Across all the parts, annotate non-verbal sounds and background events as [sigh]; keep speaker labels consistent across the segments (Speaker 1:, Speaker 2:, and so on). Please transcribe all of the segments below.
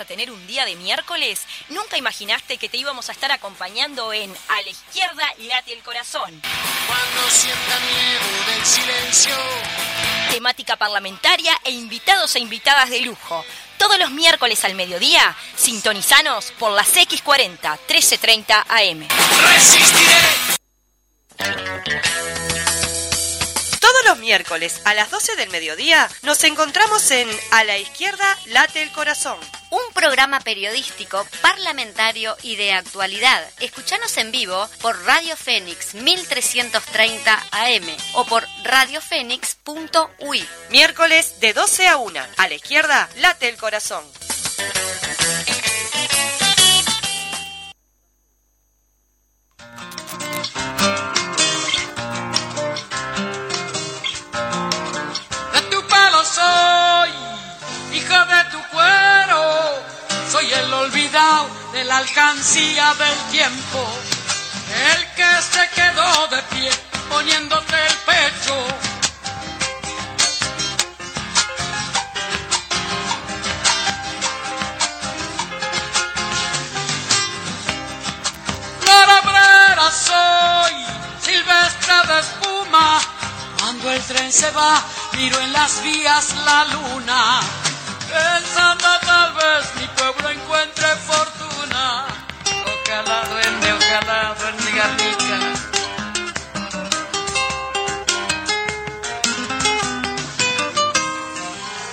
Speaker 1: íbamos a tener un día de miércoles? ¿Nunca imaginaste que te íbamos a estar acompañando en A la izquierda late el corazón?
Speaker 2: Cuando sienta miedo del silencio.
Speaker 1: Temática parlamentaria e invitados e invitadas de lujo. Todos los miércoles al mediodía, sintonizanos por las X40 1330 AM.
Speaker 2: Resistiré.
Speaker 3: Los miércoles a las 12 del mediodía nos encontramos en A la izquierda late el corazón.
Speaker 4: Un programa periodístico, parlamentario y de actualidad. Escuchanos en vivo por Radio Fénix 1330 AM o por radiofénix.ui.
Speaker 3: Miércoles de 12 a 1. A la izquierda late el corazón.
Speaker 2: De la alcancía del tiempo. El que se quedó de pie poniéndote el pecho. Flor soy, silvestre de espuma. Cuando el tren se va, miro en las vías la luna. Pensando tal vez mi pueblo encuentre fortuna. Ojalá duende, ojalá duende garnica.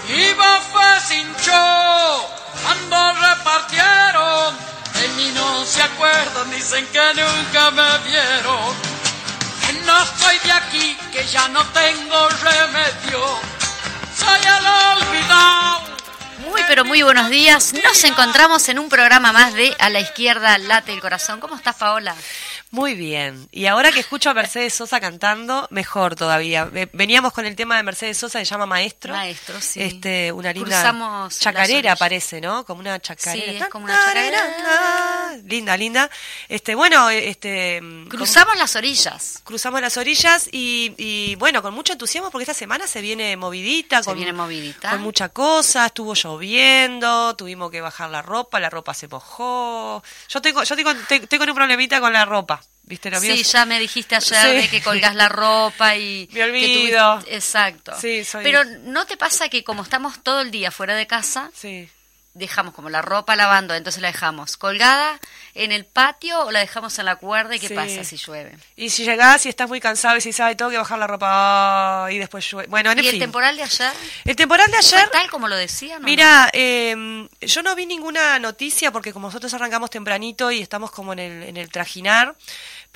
Speaker 2: Iba fue sin show, cuando repartieron. De mí no se acuerdan, dicen que nunca me vieron. Que no soy de aquí, que ya no tengo remedio. Soy el olvidado.
Speaker 4: Muy pero muy buenos días. Nos encontramos en un programa más de A la izquierda late el corazón. ¿Cómo estás, Paola?
Speaker 3: Muy bien. Y ahora que escucho a Mercedes Sosa cantando, mejor todavía. Ve- Veníamos con el tema de Mercedes Sosa, se llama Maestro.
Speaker 4: Maestro, sí.
Speaker 3: Este, una linda
Speaker 4: Cruzamos
Speaker 3: chacarera parece, ¿no? Como una chacarera.
Speaker 4: Sí, es como una chacarera.
Speaker 3: Linda, linda. Este, bueno, este mm,
Speaker 4: Cruzamos las orillas.
Speaker 3: cruzamos las orillas y, y, bueno, con mucho entusiasmo porque esta semana se viene movidita,
Speaker 4: Se
Speaker 3: con,
Speaker 4: viene movidita.
Speaker 3: con mucha cosa, estuvo lloviendo, tuvimos que bajar la ropa, la ropa se mojó. Yo tengo, yo tengo, te- tengo un problemita con la ropa, ¿viste?
Speaker 4: Sí, ya me dijiste ayer
Speaker 3: Sí.
Speaker 4: de que colgás la ropa y... [laughs]
Speaker 3: Me olvido.
Speaker 4: que tuviste- Exacto.
Speaker 3: Sí, soy-
Speaker 4: Pero ¿no te pasa que como estamos todo el día fuera de casa,
Speaker 3: Sí.
Speaker 4: Dejamos como la ropa lavando, entonces la dejamos colgada en el patio o la dejamos en la cuerda y qué
Speaker 3: Sí.
Speaker 4: pasa si llueve?
Speaker 3: Y si llegás y estás muy cansado y si sabes, tengo que bajar la ropa ah, y después llueve. Bueno, en
Speaker 4: ¿Y el
Speaker 3: fin.
Speaker 4: temporal de ayer?
Speaker 3: El temporal de
Speaker 4: ¿Fue
Speaker 3: ayer
Speaker 4: tal como lo decían? o no?
Speaker 3: Mira, eh, yo no vi ninguna noticia porque como nosotros arrancamos tempranito y estamos como en el, en el trajinar,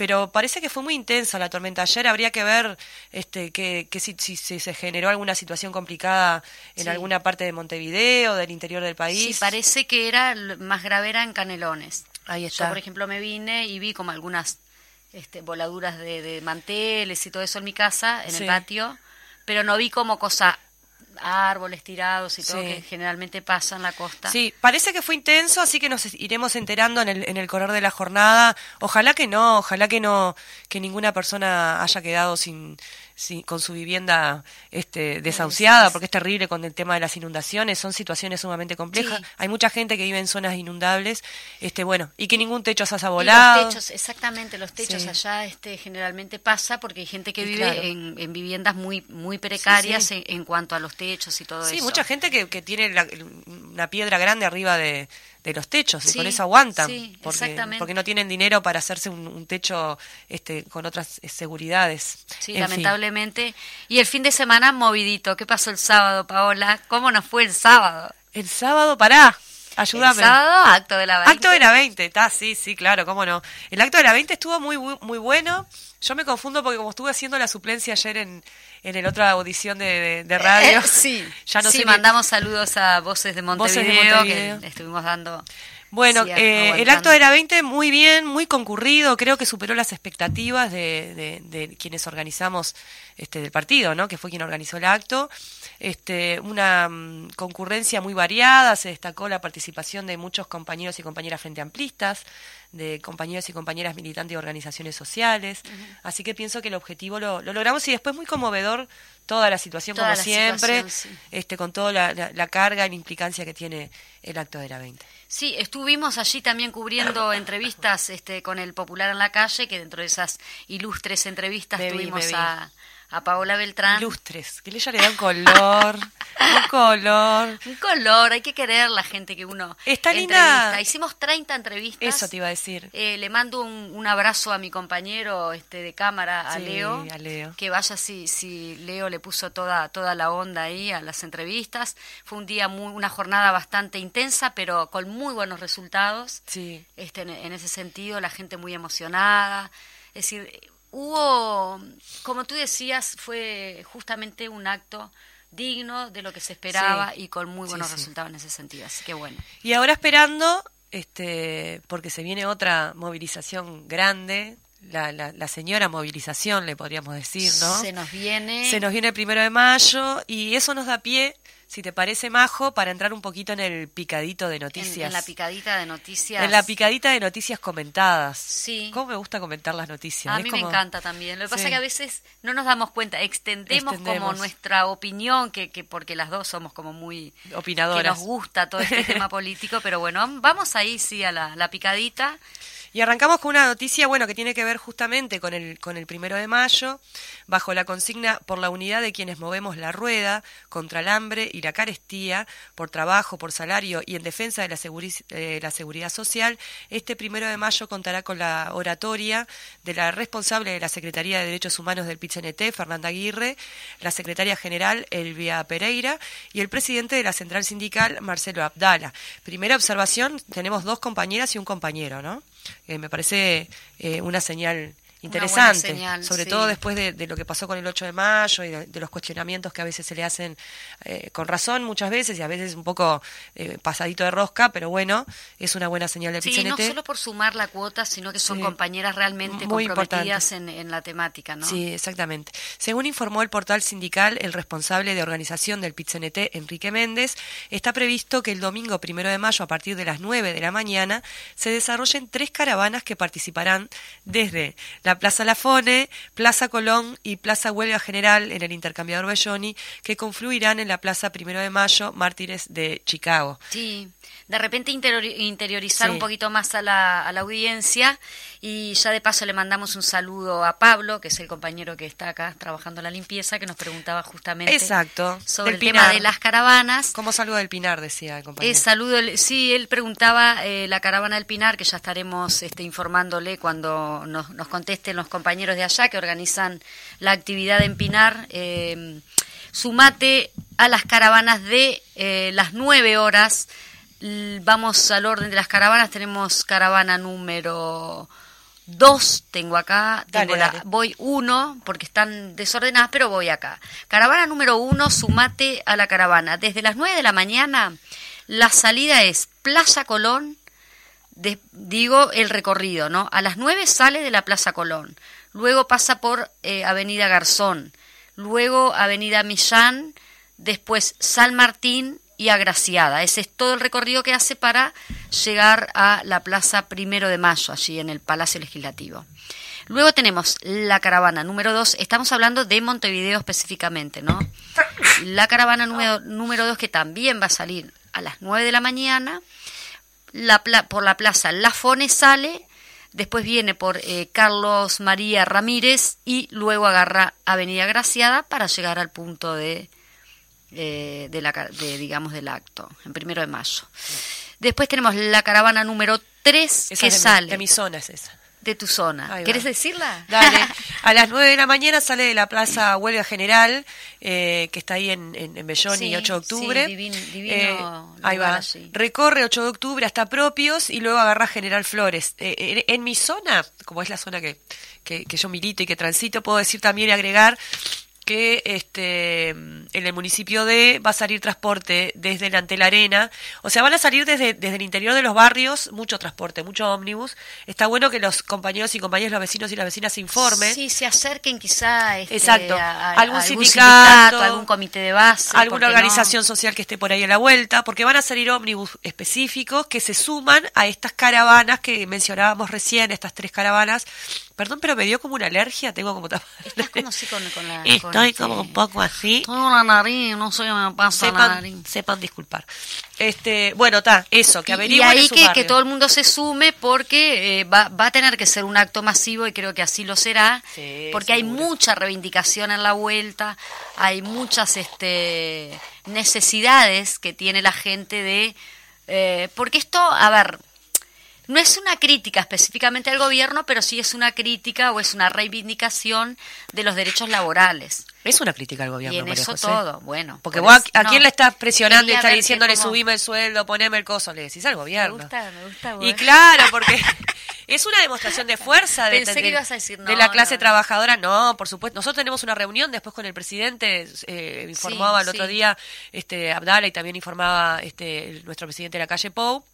Speaker 3: pero parece que fue muy intensa la tormenta ayer. Habría que ver este, que, que si, si- si se generó alguna situación complicada en
Speaker 4: Sí.
Speaker 3: alguna parte de Montevideo, del interior del país.
Speaker 4: Sí, parece que era más grave era en Canelones.
Speaker 3: Ahí
Speaker 4: Yo,
Speaker 3: está.
Speaker 4: por ejemplo, me vine y vi como algunas este, voladuras de, de manteles y todo eso en mi casa, en
Speaker 3: Sí.
Speaker 4: el patio, pero no vi como cosa árboles tirados y todo
Speaker 3: Sí.
Speaker 4: que generalmente pasa en la costa.
Speaker 3: Sí, parece que fue intenso, así que nos iremos enterando en el, en el correr de la jornada. Ojalá que no, ojalá que no, que ninguna persona haya quedado sin, sin- con su vivienda este, desahuciada, porque es terrible con el tema de las inundaciones, son situaciones sumamente complejas. Hay mucha gente que vive en zonas inundables, este, bueno, y que ningún techo se haya
Speaker 4: Y
Speaker 3: volado.
Speaker 4: los techos, exactamente, los techos allá este, generalmente pasa porque hay gente que
Speaker 3: Y
Speaker 4: vive
Speaker 3: claro.
Speaker 4: en, en viviendas muy muy precarias. En, en cuanto a los techos y todo
Speaker 3: Sí,
Speaker 4: eso.
Speaker 3: mucha gente que, que tiene la- una piedra grande arriba de, de los techos y
Speaker 4: Sí,
Speaker 3: con eso aguantan.
Speaker 4: sí,
Speaker 3: porque,
Speaker 4: exactamente.
Speaker 3: porque no tienen dinero para hacerse un, un techo este, con otras eh, seguridades.
Speaker 4: Sí,
Speaker 3: En fin.
Speaker 4: lamentablemente. Y el fin de semana movidito. ¿Qué pasó el sábado, Paola? ¿Cómo nos fue el sábado?
Speaker 3: El sábado, pará, ayúdame.
Speaker 4: El sábado, acto de la 20.
Speaker 3: Acto de la 20, está, sí, sí, claro, cómo no. El acto de la 20 estuvo muy, bu- muy bueno. Yo me confundo porque como estuve haciendo la suplencia ayer en, en el otra audición de, de- de radio.
Speaker 4: Eh, sí, [laughs]
Speaker 3: ya no
Speaker 4: sí, mandamos saludos a Voces de
Speaker 3: Voces de
Speaker 4: Montevideo,
Speaker 3: Montevideo.
Speaker 4: que estuvimos dando.
Speaker 3: Bueno,
Speaker 4: sí,
Speaker 3: eh, el acto de la 20 muy bien, muy concurrido, creo que superó las expectativas de, de- de quienes organizamos este del partido, ¿no? Que fue quien organizó el acto. Este, una mm, concurrencia muy variada, se destacó la participación de muchos compañeros y compañeras frente amplistas, de compañeros y compañeras militantes de organizaciones sociales. Así que pienso que el objetivo lo, lo logramos y después muy conmovedor toda la situación
Speaker 4: Toda
Speaker 3: como
Speaker 4: la
Speaker 3: siempre,
Speaker 4: situación, sí.
Speaker 3: este, con toda la, la- la carga y la implicancia que tiene el acto de la 20.
Speaker 4: Sí, estuvimos allí también cubriendo entrevistas este, con el Popular en la calle, que dentro de esas ilustres entrevistas tuvimos a, a Paola Beltrán.
Speaker 3: Ilustres, que ella le da un color, [laughs] un color.
Speaker 4: Un color, hay que querer la gente que uno
Speaker 3: Está
Speaker 4: entrevista.
Speaker 3: linda.
Speaker 4: Hicimos 30 entrevistas.
Speaker 3: Eso te iba a decir.
Speaker 4: Eh, le mando un, un abrazo a mi compañero este de cámara, a
Speaker 3: Sí,
Speaker 4: Leo.
Speaker 3: a Leo.
Speaker 4: Que vaya si, si Leo le puso toda, toda la onda ahí a las entrevistas. Fue un día, muy, una jornada bastante intensa, pero con muy buenos resultados.
Speaker 3: Sí.
Speaker 4: Este, en, en ese sentido, la gente muy emocionada. Es decir, hubo, como tú decías, fue justamente un acto digno de lo que se esperaba
Speaker 3: Sí.
Speaker 4: y con muy buenos
Speaker 3: sí.
Speaker 4: resultados en ese sentido. Así que bueno.
Speaker 3: Y ahora esperando, este, porque se viene otra movilización grande, la, la, la señora movilización, le podríamos decir, ¿no?
Speaker 4: Se nos viene.
Speaker 3: Se nos viene el primero de mayo y eso nos da pie, si te parece, Majo, para entrar un poquito en el picadito de noticias.
Speaker 4: en la picadita de noticias.
Speaker 3: En la picadita de noticias comentadas.
Speaker 4: Sí.
Speaker 3: ¿Cómo me gusta comentar las noticias?
Speaker 4: A
Speaker 3: Es
Speaker 4: mí me
Speaker 3: como-
Speaker 4: encanta también. Lo que pasa es que a veces no nos damos cuenta, extendemos, como
Speaker 3: Extendemos.
Speaker 4: nuestra opinión, que, que porque las dos somos como muy que
Speaker 3: Opinadoras.
Speaker 4: nos gusta todo este [laughs] tema político, pero bueno, vamos ahí sí a la, la picadita.
Speaker 3: Y arrancamos con una noticia, bueno, que tiene que ver justamente con el, con el primero de mayo, bajo la consigna por la unidad de quienes movemos la rueda, contra el hambre y la carestía, por trabajo, por salario y en defensa de la, eh, seguridad social. Este primero de mayo contará con la oratoria de la responsable de la Secretaría de Derechos Humanos del PITCNT, Fernanda Aguirre, la secretaria general, Elvia Pereira, y el presidente de la central sindical, Marcelo Abdala. Primera observación, tenemos dos compañeras y un compañero, ¿no? Eh, me parece eh, una señal interesante,
Speaker 4: señal,
Speaker 3: sobre
Speaker 4: sí.
Speaker 3: todo después de, de lo que pasó con el 8 de mayo y de, de los cuestionamientos que a veces se le hacen eh, con razón muchas veces y a veces un poco eh, pasadito de rosca, pero bueno, es una buena señal del
Speaker 4: Sí, no
Speaker 3: PCNT.
Speaker 4: solo por sumar la cuota, sino que son
Speaker 3: Sí.
Speaker 4: compañeras realmente
Speaker 3: Muy
Speaker 4: comprometidas en, en la temática, ¿no?
Speaker 3: Sí, exactamente. Según informó el portal sindical, el responsable de organización del PITCNT, Enrique Méndez, está previsto que el domingo primero de mayo, a partir de las 9 de la mañana, se desarrollen tres caravanas que participarán desde la Plaza Lafone, Plaza Colón y Plaza Huelga General en el intercambiador Belloni, que confluirán en la Plaza primero de mayo, Mártires de Chicago.
Speaker 4: Sí, de repente interiori- interiorizar
Speaker 3: Sí.
Speaker 4: un poquito más a la, a la audiencia y ya de paso le mandamos un saludo a Pablo, que es el compañero que está acá trabajando la limpieza, que nos preguntaba justamente
Speaker 3: Exacto,
Speaker 4: sobre el tema de las caravanas.
Speaker 3: Como saludo del Pinar, decía el compañero.
Speaker 4: Eh, saludo, el- sí, él preguntaba eh, la caravana del Pinar, que ya estaremos este, informándole cuando nos, nos los compañeros de allá que organizan la actividad en Pinar. Eh, sumate a las caravanas de eh, las nueve horas. L- Vamos al orden de las caravanas. Tenemos caravana número dos, tengo acá.
Speaker 3: Dale,
Speaker 4: Tengo la-
Speaker 3: dale.
Speaker 4: voy uno, porque están desordenadas, pero voy acá. Caravana número uno, sumate a la caravana. Desde las 9 de la mañana, la salida es Plaza Colón, digo el recorrido, ¿no? A las 9 sale de la Plaza Colón, luego pasa por eh, Avenida Garzón, luego Avenida Millán, después San Martín y Agraciada. Ese es todo el recorrido que hace para llegar a la Plaza Primero de Mayo, allí en el Palacio Legislativo. Luego tenemos la caravana número 2, estamos hablando de Montevideo específicamente, ¿no? La caravana número, número 2 que también va a salir a las 9 de la mañana, la pla- por la plaza La Fone sale, después viene por eh, Carlos María Ramírez y luego agarra Avenida Graciada para llegar al punto de, eh, de, la, de, digamos, del acto, en primero de mayo. Después tenemos la caravana número 3
Speaker 3: Esa
Speaker 4: que
Speaker 3: mi-
Speaker 4: sale
Speaker 3: de mi zona es esa.
Speaker 4: De tu zona. ¿Quieres decirla?
Speaker 3: Dale. [laughs] A las 9 de la mañana sale de la Plaza Huelga General, eh, que está ahí en, en, en Belloni,
Speaker 4: Sí,
Speaker 3: 8 de octubre.
Speaker 4: sí, divin- divino
Speaker 3: Eh, ahí va.
Speaker 4: allí.
Speaker 3: Recorre 8 de octubre hasta Propios y luego agarra General Flores. Eh, en, en mi zona, como es la zona que, que, que yo milito y que transito, puedo decir también y agregar que este en el municipio de va a salir transporte desde la ante la arena, o sea, van a salir desde, desde el interior de los barrios mucho transporte, mucho ómnibus. Está bueno que los compañeros y compañeras, los vecinos y las vecinas se informen.
Speaker 4: Sí, se acerquen quizá este,
Speaker 3: Exacto.
Speaker 4: a, a-
Speaker 3: Algún
Speaker 4: a
Speaker 3: sindicato,
Speaker 4: algún comité de base. ¿por
Speaker 3: alguna
Speaker 4: no?
Speaker 3: organización social que esté por ahí a la vuelta, porque van a salir ómnibus específicos que se suman a estas caravanas que mencionábamos recién, estas tres caravanas Perdón, pero me dio como una alergia, tengo como
Speaker 4: Estás como así con, con la... [laughs]
Speaker 3: Estoy
Speaker 4: con-
Speaker 3: como un poco así.
Speaker 4: Tengo la nariz, no sé qué me pasa la
Speaker 3: Sepan,
Speaker 4: nariz.
Speaker 3: sepan disculpar. Este, bueno, está, eso, que
Speaker 4: Y- y
Speaker 3: averigüen en
Speaker 4: ahí
Speaker 3: su
Speaker 4: que, que todo el mundo se sume porque eh, va, va a tener que ser un acto masivo y creo que así lo será,
Speaker 3: Sí,
Speaker 4: porque hay mucha reivindicación en la vuelta, hay muchas este, necesidades que tiene la gente de... eh, porque esto, a ver, no es una crítica específicamente al gobierno, pero sí es una crítica o es una reivindicación de los derechos laborales.
Speaker 3: Es una crítica al gobierno,
Speaker 4: y en
Speaker 3: María
Speaker 4: eso
Speaker 3: José.
Speaker 4: todo, bueno.
Speaker 3: Porque
Speaker 4: por
Speaker 3: vos, ¿a,
Speaker 4: no.
Speaker 3: quién le estás presionando y estás diciéndole
Speaker 4: como-
Speaker 3: subime el sueldo, poneme el coso? Le decís al gobierno.
Speaker 4: Me gusta, me gusta,
Speaker 3: Y
Speaker 4: vos.
Speaker 3: claro, [laughs] porque es una demostración de fuerza de,
Speaker 4: Pensé
Speaker 3: de-
Speaker 4: que ibas a decir,
Speaker 3: de
Speaker 4: no,
Speaker 3: la clase
Speaker 4: no,
Speaker 3: trabajadora. No, por supuesto. Nosotros tenemos una reunión después con el presidente, eh, informaba
Speaker 4: Sí,
Speaker 3: el otro
Speaker 4: sí.
Speaker 3: día este Abdala y también informaba este nuestro presidente de la calle Pou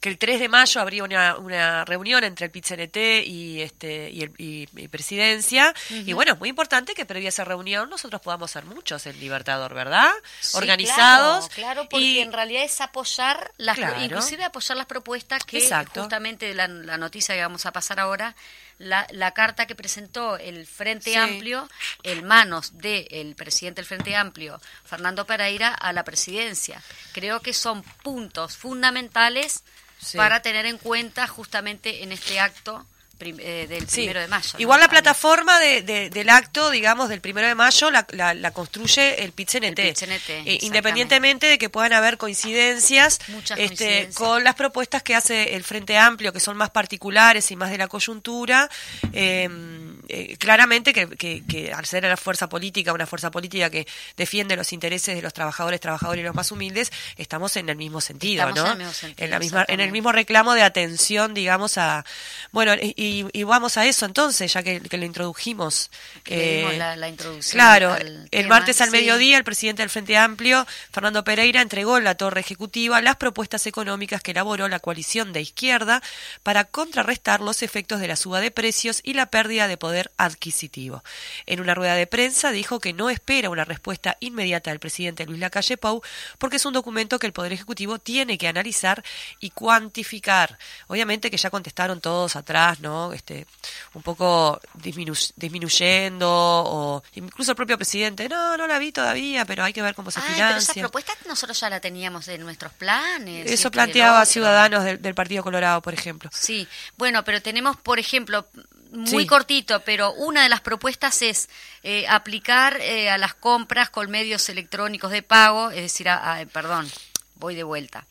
Speaker 3: que el 3 de mayo habría una, una reunión entre el PIT-CNT y este y, el, y- y presidencia y bueno es muy importante que previa a esa reunión nosotros podamos ser muchos en Libertador verdad
Speaker 4: Sí,
Speaker 3: organizados
Speaker 4: Claro, claro, porque
Speaker 3: y
Speaker 4: en realidad es apoyar las
Speaker 3: Claro.
Speaker 4: inclusive apoyar las propuestas que
Speaker 3: Exacto.
Speaker 4: justamente la, la noticia que vamos a pasar ahora, la, la carta que presentó el Frente
Speaker 3: Sí.
Speaker 4: Amplio en manos del presidente del Frente Amplio, Fernando Pereira, a la presidencia. Creo que son puntos fundamentales
Speaker 3: Sí.
Speaker 4: para tener en cuenta justamente en este acto prim- eh, del
Speaker 3: Sí.
Speaker 4: primero de mayo. ¿no?
Speaker 3: Igual la plataforma de, de- del acto, digamos, del primero de mayo, la, la- la construye el PIT-CNT.
Speaker 4: El
Speaker 3: Eh, independientemente de que puedan haber coincidencias,
Speaker 4: Muchas
Speaker 3: este,
Speaker 4: coincidencias.
Speaker 3: con las propuestas que hace el Frente Amplio, que son más particulares y más de la coyuntura, eh, eh, claramente que, que- que al ser la fuerza política, una fuerza política que defiende los intereses de los trabajadores, trabajadores y los más humildes, estamos en el mismo sentido,
Speaker 4: Estamos
Speaker 3: ¿no?
Speaker 4: en el mismo sentido,
Speaker 3: la misma, en el mismo reclamo de atención, digamos, a... Bueno, y, vamos a eso entonces, ya que, que lo introdujimos. Eh,
Speaker 4: la- la introducción
Speaker 3: Claro, el
Speaker 4: tema,
Speaker 3: martes al
Speaker 4: sí.
Speaker 3: mediodía el presidente del Frente Amplio, Fernando Pereira, entregó en la torre ejecutiva las propuestas económicas que elaboró la coalición de izquierda para contrarrestar los efectos de la suba de precios y la pérdida de poder adquisitivo. En una rueda de prensa dijo que no espera una respuesta inmediata del presidente Luis Lacalle Pou porque es un documento que el Poder Ejecutivo tiene que analizar y cuantificar. Obviamente que ya contestaron todos atrás, ¿no? Este, un poco disminu- disminuyendo o incluso el propio presidente, no, no la vi todavía, pero hay que ver cómo se
Speaker 4: Ay, pero esa
Speaker 3: financia.
Speaker 4: propuesta nosotros ya la teníamos en nuestros planes.
Speaker 3: Eso
Speaker 4: el
Speaker 3: planteaba. Ciudadanos del, del Partido Colorado, por ejemplo.
Speaker 4: Sí, bueno, pero tenemos, por ejemplo, muy
Speaker 3: Sí.
Speaker 4: cortito, pero una de las propuestas es eh, aplicar eh, a las compras con medios electrónicos de pago, es decir, a- a- perdón, voy de vuelta.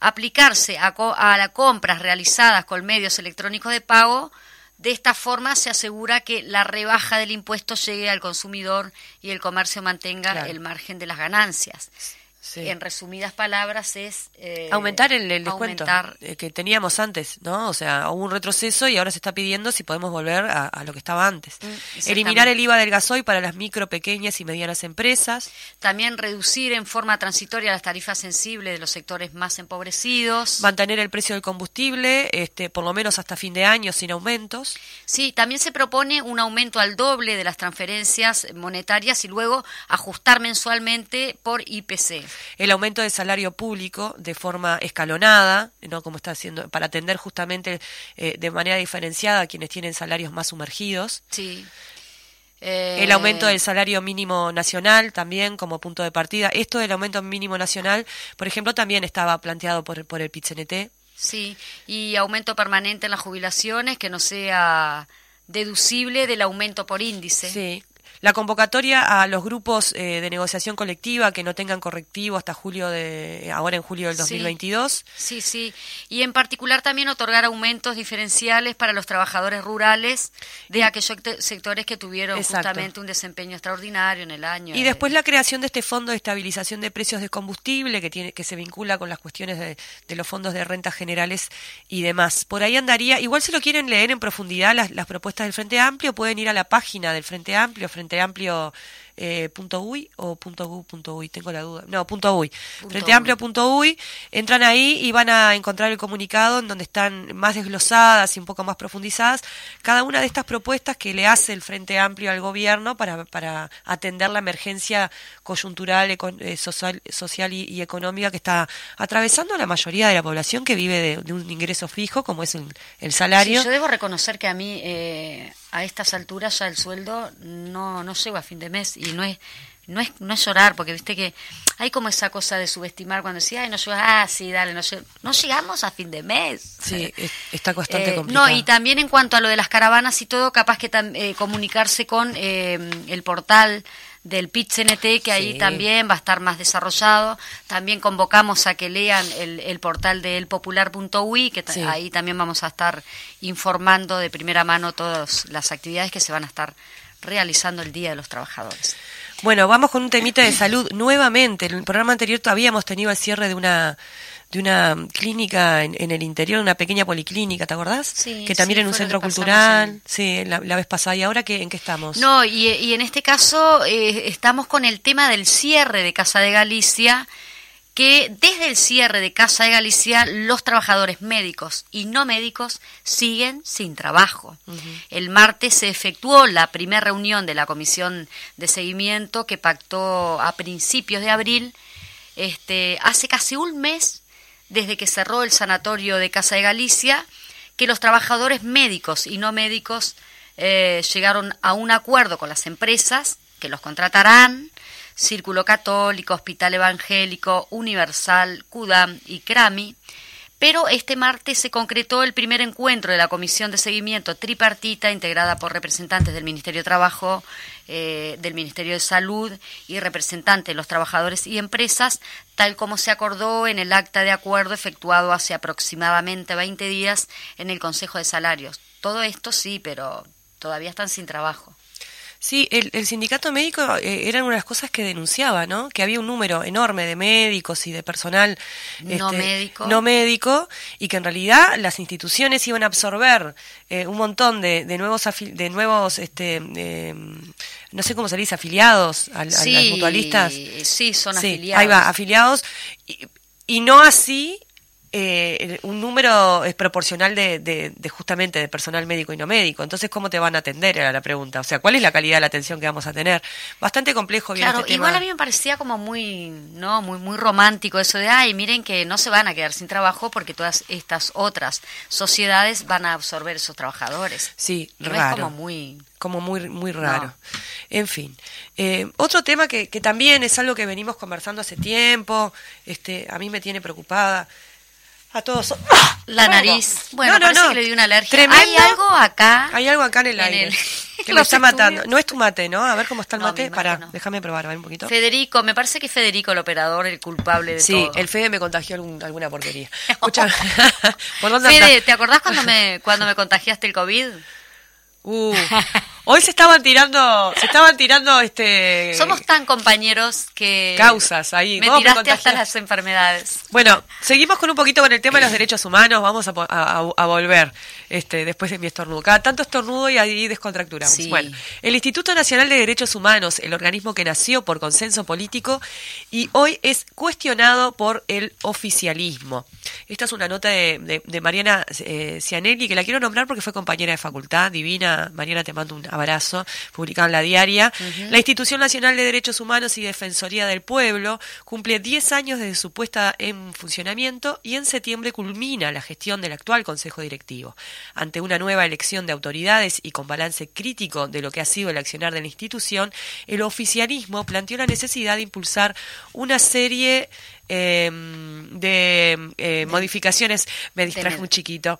Speaker 4: Aplicarse a, co- a las compras realizadas con medios electrónicos de pago, de esta forma se asegura que la rebaja del impuesto llegue al consumidor y el comercio mantenga
Speaker 3: Claro.
Speaker 4: el margen de las ganancias.
Speaker 3: Sí.
Speaker 4: En resumidas palabras es... eh,
Speaker 3: aumentar el, el descuento
Speaker 4: aumentar
Speaker 3: eh, que teníamos antes, ¿no? O sea, hubo un retroceso y ahora se está pidiendo si podemos volver a, a lo que estaba antes.
Speaker 4: Mm.
Speaker 3: Eliminar el IVA del gasoil para las micro, pequeñas y medianas empresas.
Speaker 4: También reducir en forma transitoria las tarifas sensibles de los sectores más empobrecidos.
Speaker 3: Mantener el precio del combustible, este, por lo menos hasta fin de año, sin aumentos.
Speaker 4: Sí, también se propone un aumento al doble de las transferencias monetarias y luego ajustar mensualmente por IPC.
Speaker 3: El aumento del salario público de forma escalonada, ¿no? Como está haciendo, para atender justamente eh, de manera diferenciada a quienes tienen salarios más sumergidos.
Speaker 4: Sí.
Speaker 3: El aumento del salario mínimo nacional también como punto de partida. Esto del aumento mínimo nacional, por ejemplo, también estaba planteado por, por el PIT-CNT.
Speaker 4: Sí, y aumento permanente en las jubilaciones que no sea deducible del aumento por índice.
Speaker 3: Sí. La convocatoria a los grupos eh, de negociación colectiva que no tengan correctivo hasta julio de ahora en julio del
Speaker 4: Sí.
Speaker 3: 2022.
Speaker 4: Sí, sí. Y en particular también otorgar aumentos diferenciales para los trabajadores rurales de aquellos sectores que tuvieron
Speaker 3: Exacto.
Speaker 4: justamente un desempeño extraordinario en el año.
Speaker 3: Y
Speaker 4: de-
Speaker 3: después la creación de este fondo de estabilización de precios de combustible que tiene que se vincula con las cuestiones de, de los fondos de rentas generales y demás. Por ahí andaría, igual si lo quieren leer en profundidad las, las propuestas del Frente Amplio, pueden ir a la página del Frente Amplio, Frente Amplio eh, punto .uy o punto .gu punto .uy, tengo la duda. No, punto .uy. Frente Amplio punto .uy, entran ahí y van a encontrar el comunicado en donde están más desglosadas y un poco más profundizadas cada una de estas propuestas que le hace el Frente Amplio al gobierno para, para atender la emergencia coyuntural, eh, social, social y, económica que está atravesando la mayoría de la población que vive de, un ingreso fijo como es el, salario.
Speaker 4: yo debo reconocer que a mí eh, a estas alturas ya el sueldo no, no llego a fin de mes y no es no es no es llorar porque viste que hay como esa cosa de subestimar cuando decía ay no llegas ah sí dale no, no llegamos a fin de mes.
Speaker 3: Sí está bastante eh, complicado.
Speaker 4: no y también en cuanto a lo de las caravanas y todo capaz que eh, comunicarse con eh, el portal del PIT-CNT, que ahí también va a estar más desarrollado. También convocamos a que lean el, el portal de elpopular.ui, que ahí también vamos a estar informando de primera mano todas las actividades que se van a estar realizando el Día de los Trabajadores.
Speaker 3: Bueno, vamos con un temita de salud nuevamente. En el programa anterior todavía hemos tenido el cierre de una de una clínica en, el interior, una pequeña policlínica, ¿te acordás?
Speaker 4: Sí,
Speaker 3: que también en un centro cultural, sí, la, vez pasada. ¿Y ahora qué, en qué estamos?
Speaker 4: No, y, y en este caso eh, estamos con el tema del cierre de Casa de Galicia, que desde el cierre de Casa de Galicia los trabajadores médicos y no médicos siguen sin trabajo. El martes se efectuó la primera reunión de la comisión de seguimiento que pactó a principios de abril. Este, hace casi un mes desde que cerró el sanatorio de Casa de Galicia que los trabajadores médicos y no médicos eh, llegaron a un acuerdo con las empresas que los contratarán Círculo Católico, Hospital Evangélico, Universal, CUDAM y CRAMI, pero este martes se concretó el primer encuentro de la Comisión de Seguimiento tripartita integrada por representantes del Ministerio de Trabajo, eh, del Ministerio de Salud y representantes de los trabajadores y empresas, tal como se acordó en el acta de acuerdo efectuado hace aproximadamente 20 días en el Consejo de Salarios. Todo esto sí, pero todavía están sin trabajo.
Speaker 3: Sí, el, sindicato médico eh, eran unas cosas que denunciaba, ¿no? Que había un número enorme de médicos y de personal
Speaker 4: no, este, médico.
Speaker 3: no médico y que en realidad las instituciones iban a absorber eh, un montón de, nuevos de nuevos este no sé cómo se dice afiliados a, las mutualistas.
Speaker 4: Sí, son afiliados.
Speaker 3: Ahí va, afiliados y, y no así eh, un número es proporcional de, de, justamente de personal médico y no médico. Entonces, ¿cómo te van a atender? Era la pregunta. O sea, ¿cuál es la calidad de la atención que vamos a tener? Bastante complejo.
Speaker 4: Bien
Speaker 3: claro,
Speaker 4: igual a mí me parecía como muy, no, muy, muy romántico eso de, ay, miren que no se van a quedar sin trabajo porque todas estas otras sociedades van a absorber esos trabajadores.
Speaker 3: Sí, raro.
Speaker 4: como muy
Speaker 3: como muy muy raro. En fin, eh, otro tema que, que también es algo que venimos conversando hace tiempo, este, a mí me tiene preocupada a todos. [laughs]
Speaker 4: La nariz. Bueno, no, no, que le dio una alergia. Hay algo acá.
Speaker 3: Hay algo acá en el aire. Que [laughs] me está matando. No es tu mate, ¿no? A ver cómo está el mate. Para, déjame probar, a ver un poquito.
Speaker 4: Federico, me parece que es Federico el operador, el culpable de
Speaker 3: sí,
Speaker 4: todo.
Speaker 3: Sí, el Fede me contagió alguna porquería. [laughs]
Speaker 4: Escucha, Fede, ¿te acordás cuando me, cuando me contagiaste el COVID?
Speaker 3: Uh, hoy se estaban tirando, se estaban tirando este.
Speaker 4: Somos tan compañeros que.
Speaker 3: Causas ahí.
Speaker 4: Me tiraste hasta las enfermedades.
Speaker 3: Bueno, seguimos con un poquito con el tema de los derechos humanos. Vamos a, volver este, después de mi estornudo. Cada tanto estornudo y ahí descontracturamos. Bueno, el Instituto Nacional de Derechos Humanos, el organismo que nació por consenso político y hoy es cuestionado por el oficialismo. Esta es una nota de, Mariana eh, Cianelli que la quiero nombrar porque fue compañera de facultad, divina Mariana, te mando un abrazo, publicado en la diaria. La Institución Nacional de Derechos Humanos y Defensoría del Pueblo cumple 10 años desde su puesta en funcionamiento y en septiembre culmina la gestión del actual Consejo Directivo. Ante una nueva elección de autoridades y con balance crítico de lo que ha sido el accionar de la institución, el oficialismo planteó la necesidad de impulsar una serie Em, de eh, modificaciones, me distraje un chiquito,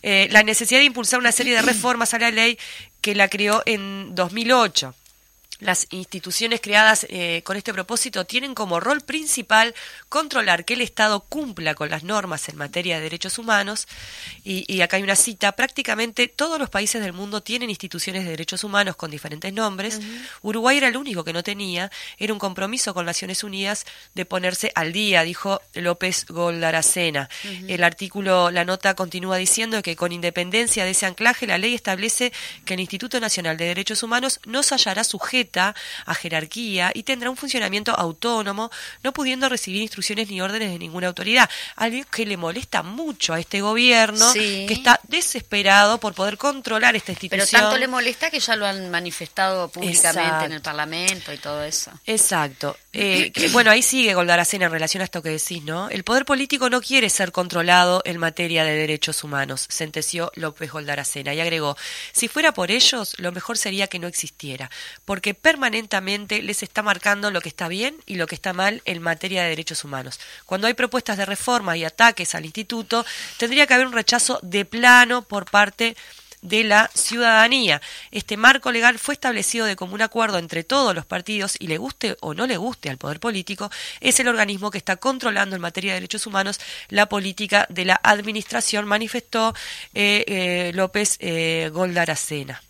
Speaker 3: eh, la necesidad de impulsar una serie de reformas a la ley que la creó en 2008. Las instituciones creadas eh, con este propósito tienen como rol principal controlar que el Estado cumpla con las normas en materia de derechos humanos. Y, acá hay una cita, prácticamente todos los países del mundo tienen instituciones de derechos humanos con diferentes nombres. Uruguay era el único que no tenía, era un compromiso con Naciones Unidas de ponerse al día, dijo López Goldaracena. El artículo, la nota continúa diciendo que con independencia de ese anclaje, la ley establece que el Instituto Nacional de Derechos Humanos no se hallará sujeto sujeta a jerarquía y tendrá un funcionamiento autónomo, no pudiendo recibir instrucciones ni órdenes de ninguna autoridad. Algo que le molesta mucho a este gobierno,
Speaker 4: Sí.
Speaker 3: que está desesperado por poder controlar esta institución.
Speaker 4: Pero tanto le molesta que ya lo han manifestado públicamente en el. Parlamento y todo eso.
Speaker 3: Exacto. Eh, que, bueno, ahí sigue Goldaracena en relación a esto que decís, ¿no? El poder político no quiere ser controlado en materia de derechos humanos, sentenció López Goldaracena y agregó, si fuera por ellos, lo mejor sería que no existiera, porque permanentemente les está marcando lo que está bien y lo que está mal en materia de derechos humanos. Cuando hay propuestas de reforma y ataques al instituto, tendría que haber un rechazo de plano por parte de la ciudadanía. Este marco legal fue establecido de común acuerdo entre todos los partidos y le guste o no le guste al poder político, es el organismo que está controlando en materia de derechos humanos la política de la administración, manifestó eh, eh, López eh, Goldaracena.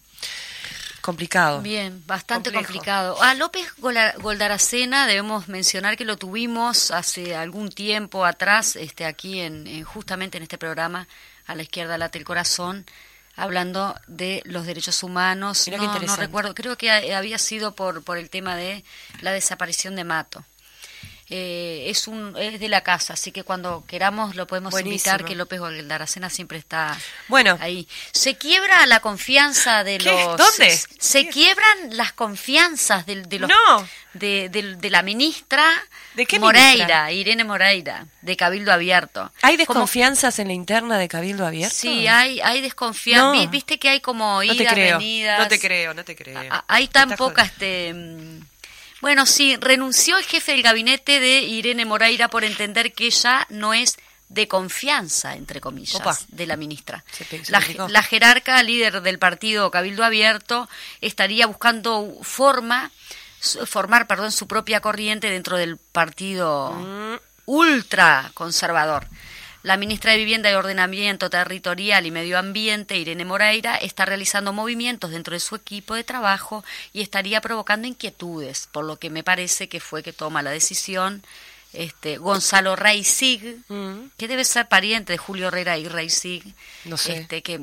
Speaker 3: Complicado.
Speaker 4: Bien, bastante
Speaker 3: Complejo.
Speaker 4: complicado. A López Gola- Goldaracena debemos mencionar que lo tuvimos hace algún tiempo atrás, este, aquí en, en- justamente en este programa, a la izquierda late el corazón, hablando de los derechos humanos.
Speaker 3: Mirá
Speaker 4: no, no recuerdo, creo que ha- había sido por, por el tema de la desaparición de Mato. Eh, es un es de la casa, así que cuando queramos lo podemos
Speaker 3: Buenísimo.
Speaker 4: invitar, que López Goldaracena siempre está
Speaker 3: Bueno.
Speaker 4: ahí. Se quiebra la confianza de
Speaker 3: ¿Qué?
Speaker 4: los...
Speaker 3: ¿Dónde?
Speaker 4: Se, se quiebran las confianzas de, de los...
Speaker 3: No.
Speaker 4: De, de- de la ministra
Speaker 3: ¿De qué
Speaker 4: Moreira,
Speaker 3: ministra?
Speaker 4: Irene Moreira, de Cabildo Abierto.
Speaker 3: ¿Hay
Speaker 4: Como-
Speaker 3: desconfianzas en la interna de Cabildo Abierto?
Speaker 4: Sí, hay, hay desconfianza.
Speaker 3: No.
Speaker 4: Viste que hay como
Speaker 3: No te creo.
Speaker 4: venidas.
Speaker 3: No te creo, no te creo.
Speaker 4: Hay tan poca este mm, bueno, sí, renunció el jefe del gabinete de Irene Moreira por entender que ella no es de confianza, entre comillas,
Speaker 3: Opa.
Speaker 4: de la ministra. La, la jerarca, líder del partido Cabildo Abierto, estaría buscando forma, formar, perdón, su propia corriente dentro del partido
Speaker 3: Mm.
Speaker 4: ultra conservador. La ministra de Vivienda y Ordenamiento Territorial y Medio Ambiente, Irene Moreira, está realizando movimientos dentro de su equipo de trabajo y estaría provocando inquietudes, por lo que me parece que fue que toma la decisión este, Gonzalo Reisig,
Speaker 3: Mm.
Speaker 4: que debe ser pariente de Julio Herrera y Reisig,
Speaker 3: No sé.
Speaker 4: este, que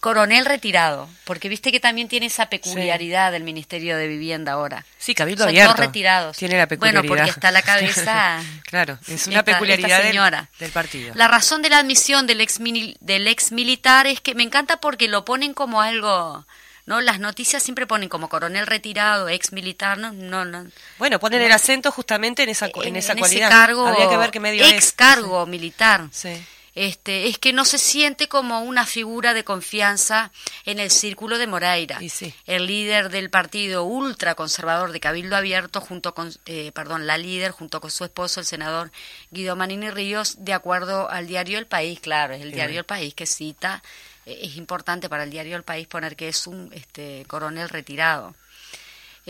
Speaker 4: coronel retirado, porque viste que también tiene esa peculiaridad del Ministerio de Vivienda ahora.
Speaker 3: Sí, Cabildo
Speaker 4: Son
Speaker 3: Abierto.
Speaker 4: dos retirados.
Speaker 3: Tiene la peculiaridad.
Speaker 4: Bueno, porque está a la cabeza. [laughs]
Speaker 3: claro, es una
Speaker 4: esta-
Speaker 3: peculiaridad
Speaker 4: esta señora.
Speaker 3: Del, partido.
Speaker 4: La razón de la admisión del ex, del ex militar es que me encanta porque lo ponen como algo, ¿no? Las noticias siempre ponen como coronel retirado, ex militar, no, no, no.
Speaker 3: Bueno, ponen el acento justamente en esa, cu- en, esa cualidad.
Speaker 4: cargo,
Speaker 3: Habría que ver qué medio
Speaker 4: ex
Speaker 3: es.
Speaker 4: cargo militar.
Speaker 3: Sí.
Speaker 4: Este, es que no se siente como una figura de confianza en el círculo de Moreira.
Speaker 3: Sí.
Speaker 4: El líder del partido ultraconservador de Cabildo Abierto, junto con, eh, perdón, la líder, junto con su esposo, el senador Guido Manini Ríos, de acuerdo al diario El País, claro, es el diario. El País que cita, eh, es importante para el diario El País poner que es un este, coronel retirado.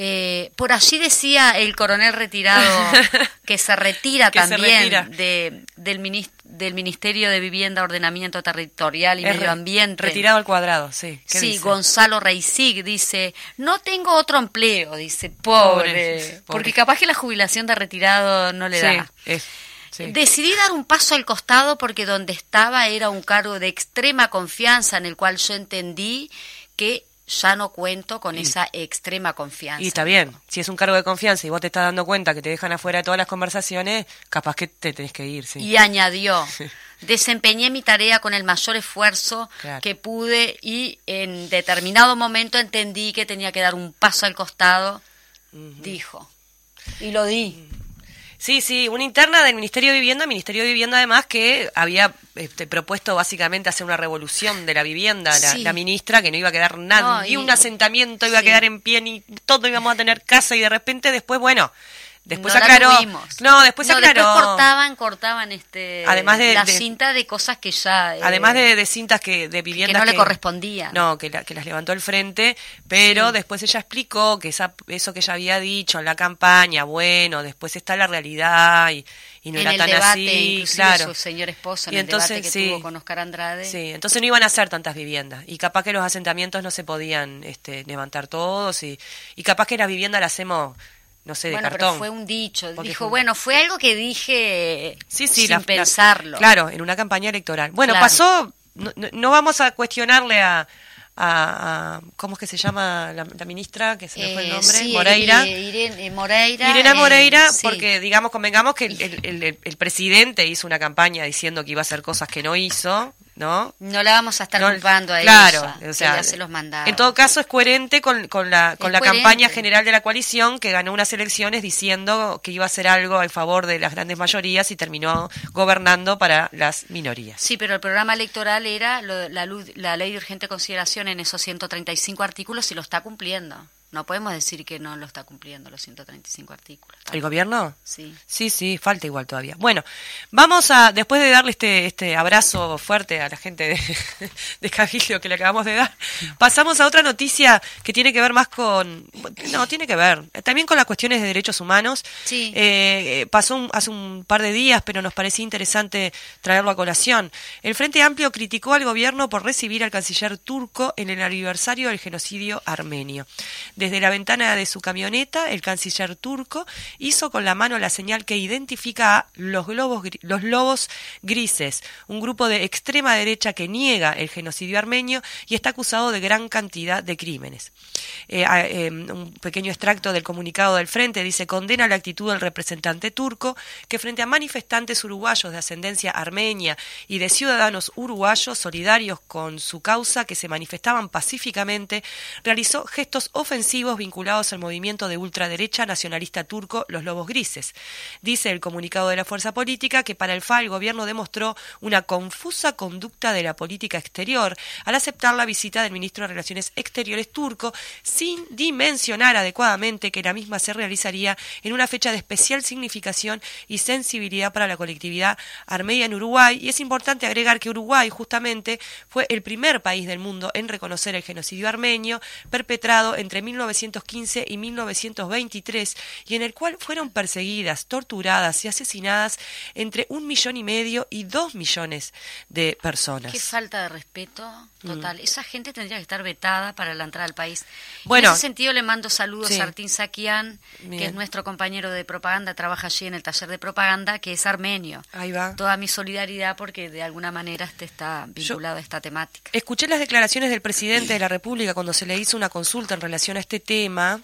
Speaker 4: Eh, por allí decía el coronel retirado [laughs] que se retira
Speaker 3: Que se
Speaker 4: también
Speaker 3: retira.
Speaker 4: de, del, del Ministerio de Vivienda, Ordenamiento Territorial y
Speaker 3: Es
Speaker 4: Medio Ambiente.
Speaker 3: Retirado al cuadrado, sí. ¿Qué
Speaker 4: Sí,
Speaker 3: dice?
Speaker 4: Gonzalo Reisig dice, no tengo otro empleo, dice, pobre,
Speaker 3: Pobre, pobre.
Speaker 4: porque capaz que la jubilación de retirado no le
Speaker 3: Sí,
Speaker 4: da.
Speaker 3: es- sí.
Speaker 4: Decidí dar un paso al costado porque donde estaba era un cargo de extrema confianza en el cual yo entendí que ya no cuento con esa extrema confianza.
Speaker 3: Y está bien, si es un cargo de confianza y vos te estás dando cuenta que te dejan afuera de todas las conversaciones, capaz que te tenés que ir, sí.
Speaker 4: Y añadió, [laughs] desempeñé mi tarea con el mayor esfuerzo
Speaker 3: Claro.
Speaker 4: que pude y en determinado momento entendí que tenía que dar un paso al costado, dijo. Y lo di.
Speaker 3: Sí, sí, una interna del Ministerio de Vivienda, Ministerio de Vivienda además que había este, propuesto básicamente hacer una revolución de la vivienda, la,
Speaker 4: Sí.
Speaker 3: la ministra, que no iba a quedar nada,
Speaker 4: No,
Speaker 3: ni
Speaker 4: y-
Speaker 3: un asentamiento iba a quedar en pie, ni todo íbamos a tener casa y de repente después, bueno, después
Speaker 4: No la
Speaker 3: aclaró. No, después
Speaker 4: No,
Speaker 3: aclaró.
Speaker 4: Después cortaban, cortaban este,
Speaker 3: Además de-
Speaker 4: la
Speaker 3: de-
Speaker 4: cinta de cosas que ya... eh,
Speaker 3: Además de, de cintas que de
Speaker 4: que
Speaker 3: viviendas
Speaker 4: no le correspondían.
Speaker 3: No, que, la- que las levantó el frente, pero después ella explicó que esa, eso que ella había dicho en la campaña, bueno, después está la realidad y, y no
Speaker 4: en
Speaker 3: era
Speaker 4: el
Speaker 3: tan
Speaker 4: debate,
Speaker 3: así, claro.
Speaker 4: su señor esposo, en
Speaker 3: Y
Speaker 4: el debate
Speaker 3: entonces,
Speaker 4: que
Speaker 3: sí.
Speaker 4: tuvo con Oscar Andrade.
Speaker 3: Sí, entonces no iban a hacer tantas viviendas y capaz que los asentamientos no se podían este, levantar todos y, y capaz que las viviendas las hacemos, no sé, de
Speaker 4: bueno,
Speaker 3: cartón.
Speaker 4: pero fue un dicho.
Speaker 3: Porque
Speaker 4: Dijo,
Speaker 3: fue-
Speaker 4: bueno, fue algo que dije
Speaker 3: Sí, sí,
Speaker 4: sin
Speaker 3: la- la-
Speaker 4: pensarlo.
Speaker 3: claro, en una campaña electoral. Bueno,
Speaker 4: Claro.
Speaker 3: pasó, no, no- vamos a cuestionarle a, a, a- ¿cómo es que se llama la, la ministra? Que se me fue el
Speaker 4: Eh,
Speaker 3: nombre,
Speaker 4: sí,
Speaker 3: Moreira.
Speaker 4: eh, Irene- eh, Moreira.
Speaker 3: Irene Moreira,
Speaker 4: sí.
Speaker 3: porque digamos, convengamos que el, el- el- el presidente hizo una campaña diciendo que iba a hacer cosas que no hizo, ¿no?
Speaker 4: No la vamos a estar
Speaker 3: No,
Speaker 4: culpando a
Speaker 3: claro,
Speaker 4: ella,
Speaker 3: o sea,
Speaker 4: se los.
Speaker 3: En todo caso es coherente con, con la, con
Speaker 4: Es
Speaker 3: la
Speaker 4: coherente.
Speaker 3: campaña general de la coalición que ganó unas elecciones diciendo que iba a hacer algo en favor de las grandes mayorías y terminó gobernando para las minorías.
Speaker 4: Sí, pero el programa electoral era lo- la, la ley de urgente consideración en esos 135 artículos y lo está cumpliendo. No podemos decir que no lo está cumpliendo los 135 artículos.
Speaker 3: ¿El gobierno?
Speaker 4: Sí.
Speaker 3: Sí, sí, falta igual todavía. Bueno, vamos a, después de darle este, este abrazo fuerte a la gente de, [laughs] de Cabildo que le acabamos de dar, pasamos a otra noticia que tiene que ver más con, no, tiene que ver, también con las cuestiones de derechos humanos.
Speaker 4: Sí.
Speaker 3: Eh, eh, pasó un- hace un par de días, pero nos parecía interesante traerlo a colación. El Frente Amplio criticó al gobierno por recibir al canciller turco en el aniversario del genocidio armenio. Desde la ventana de su camioneta, el canciller turco hizo con la mano la señal que identifica a los, globos, los lobos grises, un grupo de extrema derecha que niega el genocidio armenio y está acusado de gran cantidad de crímenes. Eh, eh, un pequeño extracto del comunicado del Frente dice condena la actitud del representante turco que frente a manifestantes uruguayos de ascendencia armenia y de ciudadanos uruguayos solidarios con su causa que se manifestaban pacíficamente, realizó gestos ofensivos vinculados al movimiento de ultraderecha nacionalista turco Los Lobos Grises. Dice el comunicado de la fuerza política que para el FA el gobierno demostró una confusa conducta de la política exterior al aceptar la visita del ministro de Relaciones Exteriores turco sin dimensionar adecuadamente que la misma se realizaría en una fecha de especial significación y sensibilidad para la colectividad armenia en Uruguay. Y es importante agregar que Uruguay justamente fue el primer país del mundo en reconocer el genocidio armenio perpetrado entre 1915 y 1923 y en el cual fueron perseguidas, torturadas y asesinadas entre un millón y medio y dos millones de personas.
Speaker 4: Qué falta de respeto total. Esa gente tendría que estar vetada para la entrada al país.
Speaker 3: Bueno.
Speaker 4: en ese sentido le mando saludos
Speaker 3: Sí.
Speaker 4: a Artín Sakian, que es nuestro compañero de propaganda, trabaja allí en el taller de propaganda, que es armenio.
Speaker 3: Ahí va.
Speaker 4: Toda mi solidaridad porque de alguna manera este está vinculado a esta temática.
Speaker 3: Escuché las declaraciones del presidente de la República cuando se le hizo una consulta en relación a este tema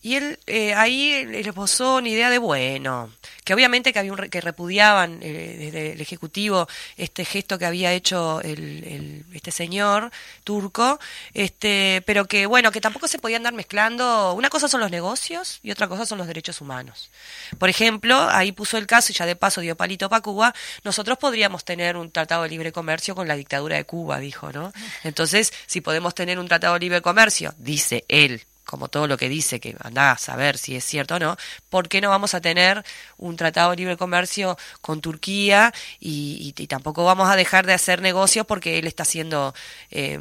Speaker 3: y él eh, ahí esbozó una idea de bueno, que obviamente que había un que repudiaban eh, desde el ejecutivo este gesto que había hecho el, el- este señor turco, este, pero que bueno que tampoco se podía andar mezclando. Una cosa son los negocios y otra cosa son los derechos humanos. Por ejemplo, ahí puso el caso y ya de paso dio palito para Cuba. Nosotros podríamos tener un tratado de libre comercio con la dictadura de Cuba, dijo, ¿no? Entonces, si podemos tener un tratado de libre comercio, dice él, como todo lo que dice, que anda a saber si es cierto o no, ¿por qué no vamos a tener un tratado de libre comercio con Turquía y, y- y tampoco vamos a dejar de hacer negocios porque él está haciendo, eh,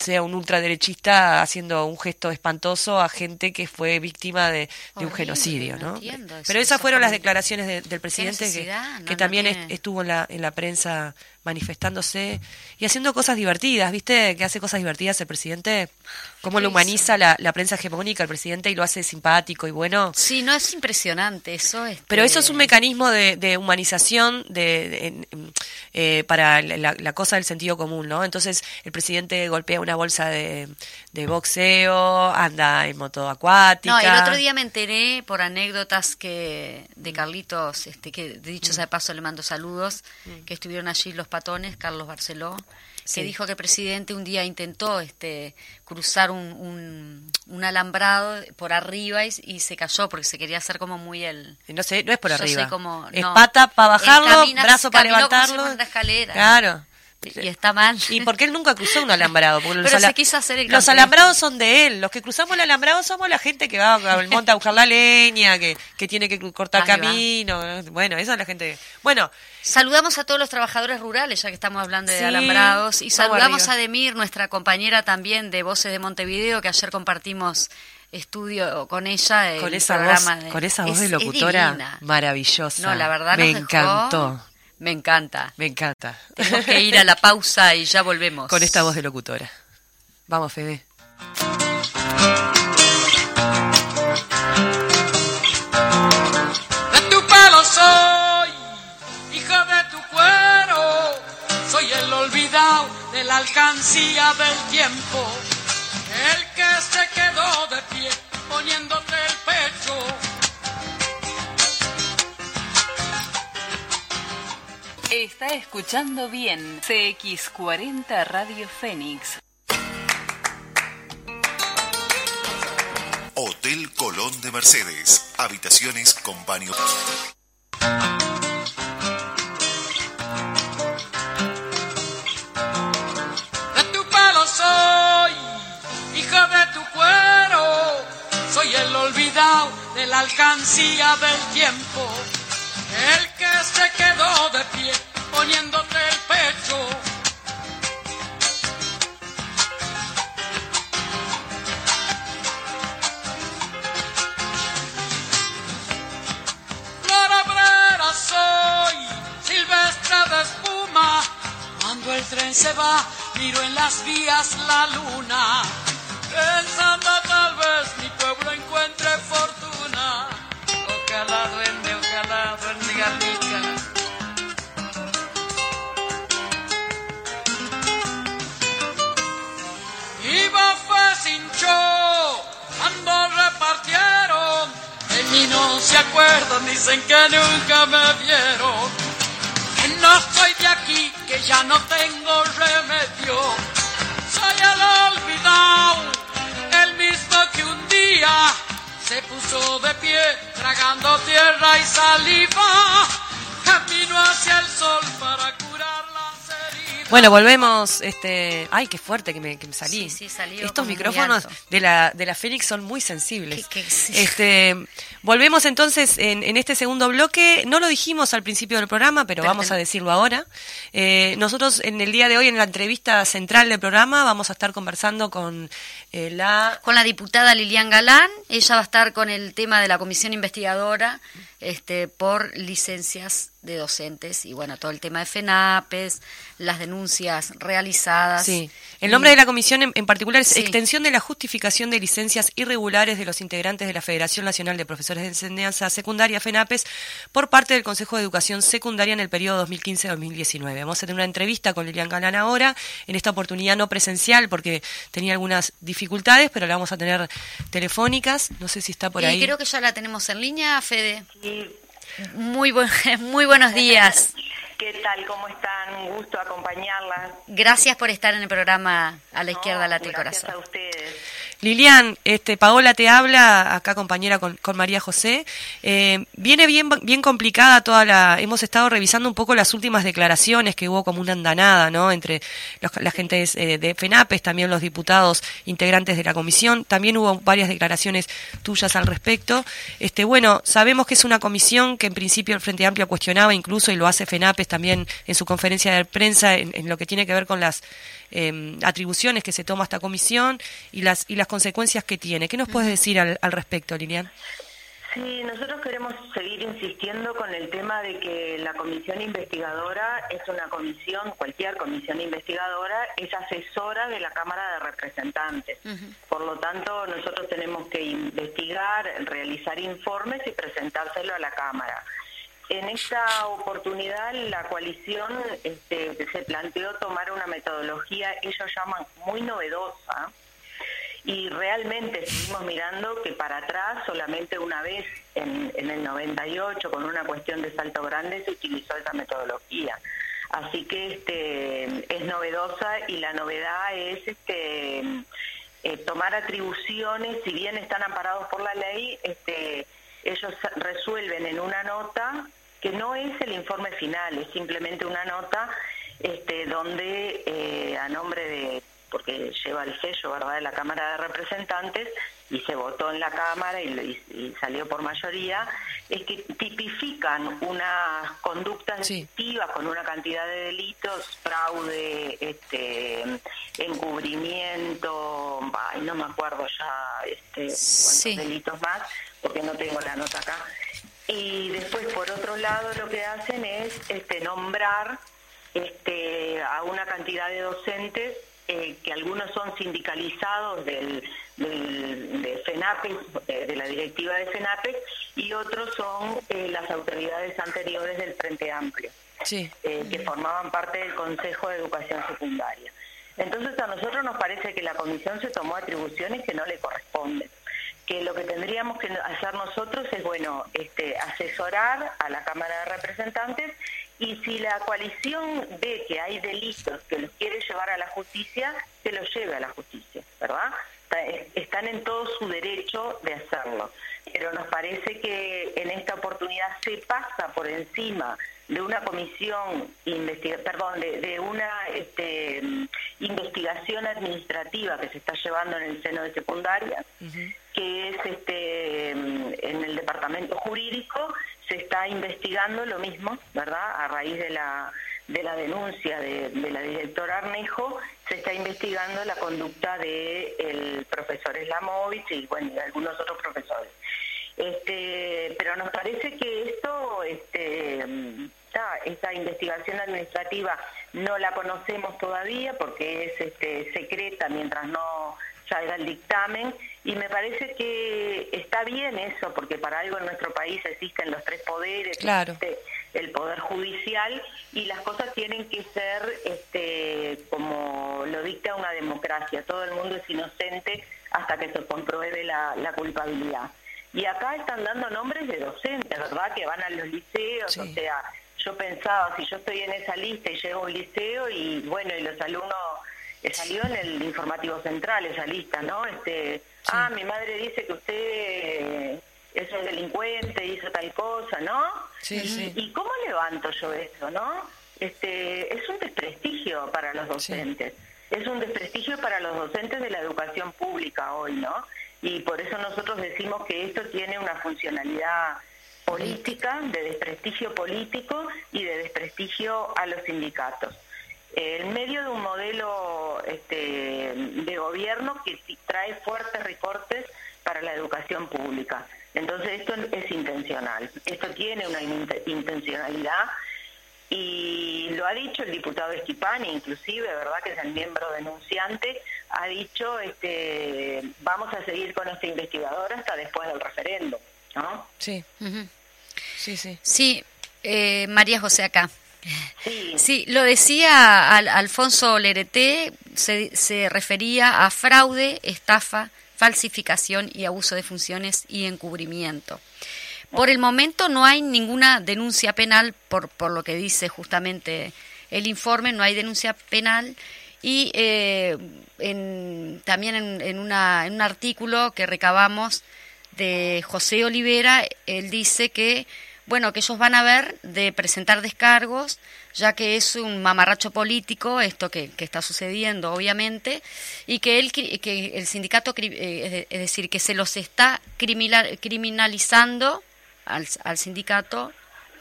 Speaker 3: sea un ultraderechista, haciendo un gesto espantoso a gente que fue víctima de, de un genocidio,
Speaker 4: no
Speaker 3: ¿no?
Speaker 4: entiendo eso,
Speaker 3: Pero esas fueron las declaraciones de- del presidente que,
Speaker 4: necesidad? No,
Speaker 3: que
Speaker 4: no
Speaker 3: también
Speaker 4: tiene-
Speaker 3: estuvo en la, en la prensa manifestándose y haciendo cosas divertidas, ¿viste? Que hace cosas divertidas el presidente, cómo
Speaker 4: ¿Qué
Speaker 3: lo humaniza la, la prensa hegemónica el presidente y lo hace simpático y bueno.
Speaker 4: Sí, no es impresionante eso. este,
Speaker 3: Pero eso es un mecanismo de, de humanización de, eh, para la, la cosa del sentido común, ¿no? Entonces el presidente golpea una bolsa de, de boxeo, anda en moto acuática.
Speaker 4: No, el otro día me enteré por anécdotas que de Carlitos, este, que de dicho sea de paso le mando saludos, que estuvieron allí los patones, Carlos Barceló,
Speaker 3: Sí.
Speaker 4: que dijo que el presidente un día intentó este, cruzar un, un, un alambrado por arriba y, y se cayó porque se quería hacer como muy el...
Speaker 3: No sé, no es por arriba.
Speaker 4: como-
Speaker 3: es
Speaker 4: no.
Speaker 3: pata para bajarlo,
Speaker 4: camina-
Speaker 3: brazo para
Speaker 4: caminó como si
Speaker 3: levantarlo.
Speaker 4: una escalera.
Speaker 3: Claro.
Speaker 4: Y está mal.
Speaker 3: Y porque él nunca cruzó un alambrado. Porque los
Speaker 4: Pero se
Speaker 3: ala-
Speaker 4: quiso hacer el
Speaker 3: Los alambrados son de él. Los que cruzamos el alambrado somos la gente que va al monte a buscar la leña, que, que tiene que cortar
Speaker 4: Ahí va.
Speaker 3: camino. Bueno, esa es la gente. Bueno,
Speaker 4: Saludamos a todos los trabajadores rurales, ya que estamos hablando de
Speaker 3: Sí,
Speaker 4: alambrados, y saludamos
Speaker 3: arriba.
Speaker 4: a Demir, nuestra compañera también de Voces de Montevideo, que ayer compartimos estudio con ella. el
Speaker 3: con esa voz,
Speaker 4: programa de-
Speaker 3: con esa voz
Speaker 4: es-
Speaker 3: de locutora maravillosa.
Speaker 4: No, la verdad
Speaker 3: me
Speaker 4: nos dejó-
Speaker 3: encantó.
Speaker 4: Me encanta.
Speaker 3: Me encanta.
Speaker 4: Tenemos que ir a la pausa y ya volvemos.
Speaker 3: con esta voz de locutora. Vamos, Fede.
Speaker 2: De tu pelo soy, hija de tu cuero, soy el olvidado de la
Speaker 5: alcancía del tiempo,
Speaker 6: escuchando bien CX40 Radio Fénix.
Speaker 7: Hotel Colón de Mercedes. Habitaciones con baño.
Speaker 5: De tu pelo soy, hija de tu cuero. Soy el olvidado de la alcancía del tiempo. El que se quedó de pie poniéndote el pecho. Soy, silvestre de espuma. Cuando el tren se va, miro en las vías la luna. Pensando se acuerdan, dicen que nunca me vieron. Que no soy de aquí, que ya no tengo remedio. Soy el olvidado, el mismo que un día se puso de pie, tragando tierra y saliva.
Speaker 3: Bueno, volvemos. Este, ay, qué fuerte que me, que me salí.
Speaker 4: Sí, sí, salió
Speaker 3: Estos micrófonos de la de la Fénix son muy sensibles.
Speaker 4: Que- que sí.
Speaker 3: Este, volvemos entonces en, en este segundo bloque. No lo dijimos al principio del programa, pero,
Speaker 4: Pero
Speaker 3: vamos
Speaker 4: ten-
Speaker 3: a decirlo ahora. Eh, nosotros en el día de hoy, en la entrevista central del programa, vamos a estar conversando con eh, la
Speaker 4: Con la diputada Lilian Galán, ella va a estar con el tema de la comisión investigadora este, por licencias de docentes y bueno, todo el tema de FENAPES, las denuncias realizadas.
Speaker 3: Sí. El nombre de la comisión en, en particular es
Speaker 4: Sí.
Speaker 3: Extensión de la Justificación de Licencias Irregulares de los Integrantes de la Federación Nacional de Profesores de Enseñanza Secundaria, FENAPES, por parte del Consejo de Educación Secundaria en el periodo 2015-2019. Vamos a tener una entrevista con Lilian Galán ahora, en esta oportunidad no presencial porque tenía algunas dificultades, pero la vamos a tener telefónicas. No sé si está por
Speaker 4: y
Speaker 3: ahí.
Speaker 4: creo que ya la tenemos en línea, Fede. Muy, buen- [laughs] muy buenos días. [laughs]
Speaker 8: ¿Qué tal? ¿Cómo están? Un gusto acompañarlas.
Speaker 4: Gracias por estar en el programa A la izquierda
Speaker 8: No,
Speaker 4: late el
Speaker 8: gracias
Speaker 4: corazón.
Speaker 8: a ustedes.
Speaker 3: Lilian, este, Paola te habla, acá compañera con, con María José. Eh, viene bien, bien complicada toda la. Hemos estado revisando un poco las últimas declaraciones que hubo como una andanada, ¿no? Entre los- la gente eh, de FENAPES, también los diputados integrantes de la comisión. También hubo varias declaraciones tuyas al respecto. Este, bueno, sabemos que es una comisión que en principio el Frente Amplio cuestionaba incluso y lo hace FENAPES también en su conferencia de prensa en, en lo que tiene que ver con las eh, atribuciones que se toma esta comisión y las y las consecuencias que tiene. ¿Qué nos puedes decir al, al respecto, Lilian?
Speaker 8: Sí, nosotros queremos seguir insistiendo con el tema de que la comisión investigadora es una comisión, cualquier comisión investigadora, es asesora de la Cámara de Representantes. Por lo tanto, nosotros tenemos que investigar, realizar informes y presentárselo a la Cámara. En esta oportunidad la coalición este, se planteó tomar una metodología, ellos llaman muy novedosa, y realmente seguimos mirando que para atrás solamente una vez en, el 98 con una cuestión de Salto Grande se utilizó esa metodología. Así que este es novedosa y la novedad es este eh, tomar atribuciones, si bien están amparados por la ley, ellos resuelven en una nota que no es el informe final, es simplemente una nota este, donde eh, a nombre de, porque lleva el sello ¿verdad? de la Cámara de Representantes y se votó en la Cámara y, y- y salió por mayoría, es que tipifican unas conductas
Speaker 3: Sí.
Speaker 8: delictivas con una cantidad de delitos, fraude, este, encubrimiento, ay, no me acuerdo ya este, cuántos
Speaker 4: Sí.
Speaker 8: delitos más, porque no tengo la nota acá. Y después, por otro lado, lo que hacen es este, nombrar este, a una cantidad de docentes eh, que algunos son sindicalizados del, del- de FENAPES, eh, de la directiva de FENAPES, y otros son eh, las autoridades anteriores del Frente Amplio
Speaker 3: Sí.
Speaker 8: que formaban parte del Consejo de Educación Secundaria. Entonces a nosotros nos parece que la comisión se tomó atribuciones que no le corresponden que lo que tendríamos que hacer nosotros es, bueno, este, asesorar a la Cámara de Representantes y si la coalición ve que hay delitos que los quiere llevar a la justicia, se los lleve a la justicia, ¿verdad? Están en todo su derecho de hacerlo. Pero nos parece que en esta oportunidad se pasa por encima de una comisión, perdón, de, una este, investigación administrativa que se está llevando en el seno de secundaria, que es este, en el departamento jurídico, se está investigando lo mismo, ¿verdad? A raíz de la, de la denuncia de, la directora Arnejo, se está investigando la conducta del el profesor Slamovich y, bueno, de algunos otros profesores. Este, pero nos parece que esto este, esta investigación administrativa no la conocemos todavía porque es este, secreta mientras no salga el dictamen y me parece que está bien eso porque para algo en nuestro país existen los tres poderes, el poder judicial y las cosas tienen que ser este, como lo dicta una democracia, todo el mundo es inocente hasta que se compruebe la, la culpabilidad. Y acá están dando nombres de docentes, ¿verdad? Que van a los liceos, o sea, yo pensaba, si yo estoy en esa lista y llego a un liceo y bueno, y los alumnos, eh, salió en el informativo central esa lista, ¿no? Este, ah, mi madre dice que usted es un delincuente, hizo tal cosa, ¿no?
Speaker 3: Sí, sí.
Speaker 8: ¿Y cómo levanto yo eso, no? Este, es un desprestigio para los docentes. Es un desprestigio para los docentes de la educación pública hoy, ¿no? Y por eso nosotros decimos que esto tiene una funcionalidad política, de desprestigio político y de desprestigio a los sindicatos. En medio de un modelo este, de gobierno que trae fuertes recortes para la educación pública. Entonces esto es intencional, esto tiene una intencionalidad y lo ha dicho el diputado Esquipani, inclusive, ¿verdad? Que es el miembro denunciante, ha dicho, este, vamos a seguir con esta investigadora hasta después del referendo, ¿no?
Speaker 3: Sí. Sí, sí.
Speaker 4: Sí, eh, María José acá. Sí. lo decía Alfonso Lerete, se, se refería a fraude, estafa, falsificación y abuso de funciones y encubrimiento. Por el momento no hay ninguna denuncia penal, por, por lo que dice justamente el informe, no hay denuncia penal. Y eh, en, también en, en, una, en un artículo que recabamos de José Olivera, él dice que bueno, que ellos van a ver de presentar descargos, ya que es un mamarracho político esto que, está sucediendo, obviamente, y que, él, que el sindicato, eh, es decir, que se los está criminalizando al, al sindicato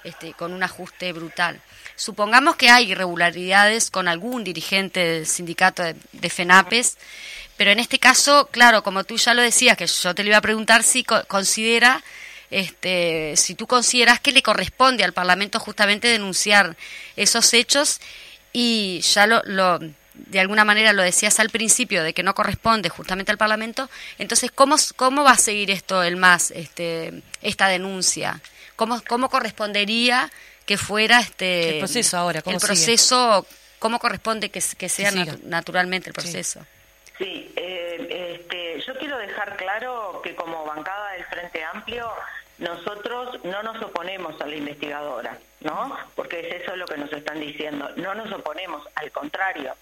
Speaker 4: este, con un ajuste brutal. Supongamos que hay irregularidades con algún dirigente del sindicato de, de, FENAPES, pero en este caso, claro, como tú ya lo decías, que yo te lo iba a preguntar si considera este, si tú consideras que le corresponde al Parlamento justamente denunciar esos hechos y ya lo, lo de alguna manera lo decías al principio de que no corresponde justamente al Parlamento, entonces ¿cómo, cómo va a seguir esto el más este esta denuncia? ¿Cómo, cómo correspondería que fuera este
Speaker 3: el proceso ahora?
Speaker 4: ¿cómo el proceso cómo corresponde que, que sea naturalmente el proceso?
Speaker 8: Sí, eh, este, yo quiero dejar claro que como bancada del Frente Amplio nosotros no nos oponemos a la investigadora, ¿no? Porque es eso lo que nos están diciendo. No nos oponemos, al contrario.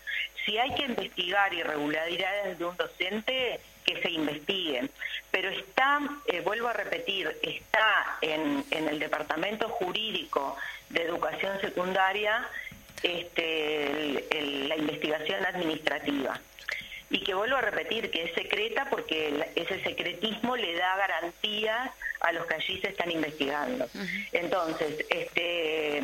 Speaker 8: Si hay que investigar irregularidades de un docente, que se investiguen. Pero está, eh, vuelvo a repetir, está en, en el Departamento Jurídico de Educación Secundaria este, la investigación administrativa y que vuelvo a repetir que es secreta porque ese secretismo le da garantías a los que allí se están investigando. Entonces, este,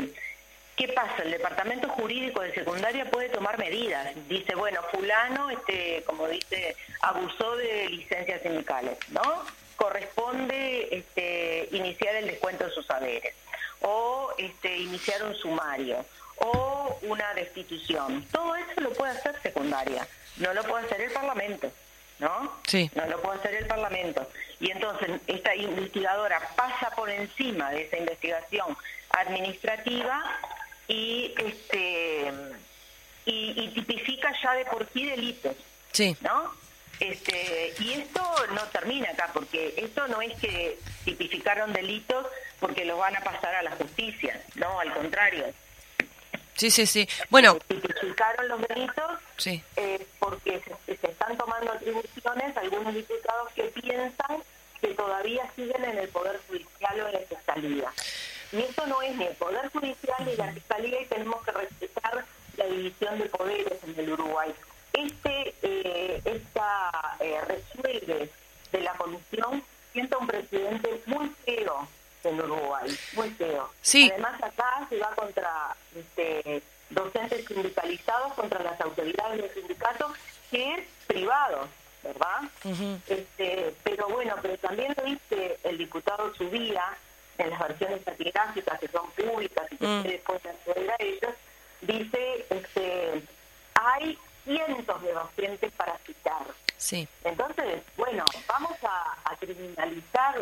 Speaker 8: ¿qué pasa? El departamento jurídico de secundaria puede tomar medidas. Dice, bueno, fulano, este, como dice, abusó de licencias sindicales, ¿no? Corresponde este, iniciar el descuento de sus saberes o este, iniciar un sumario o una destitución. Todo eso lo puede hacer secundaria no lo puede hacer el Parlamento, ¿no?
Speaker 3: Sí.
Speaker 8: No lo puede hacer el Parlamento. Y entonces esta investigadora pasa por encima de esa investigación administrativa y este y, y tipifica ya de por sí delitos,
Speaker 3: Sí.
Speaker 8: ¿no? Este, y esto no termina acá, porque esto no es que tipificaron delitos porque los van a pasar a la justicia, no, al contrario.
Speaker 3: Sí, sí, sí. Bueno,
Speaker 8: Tipificaron los delitos
Speaker 3: sí.
Speaker 8: eh, porque se, se están tomando atribuciones algunos diputados que piensan que todavía siguen en el Poder Judicial o en la Fiscalía. Y eso no es ni el Poder Judicial ni la Fiscalía y tenemos que respetar la división de poderes en el Uruguay. Este, eh, esta eh, resuelve de la comisión sienta un presidente muy feo en Uruguay, muy feo.
Speaker 3: Sí.
Speaker 8: Además acá se va contra este, docentes sindicalizados, contra las autoridades del sindicato, que es privado, ¿verdad? Este, pero bueno, pero también lo dice el diputado Subía en las versiones taquigráficas que son públicas y que
Speaker 3: Mm.
Speaker 8: ustedes pueden acceder a ellas, dice, este, hay cientos de docentes para citar.
Speaker 3: Sí.
Speaker 8: Entonces, bueno, vamos a, criminalizar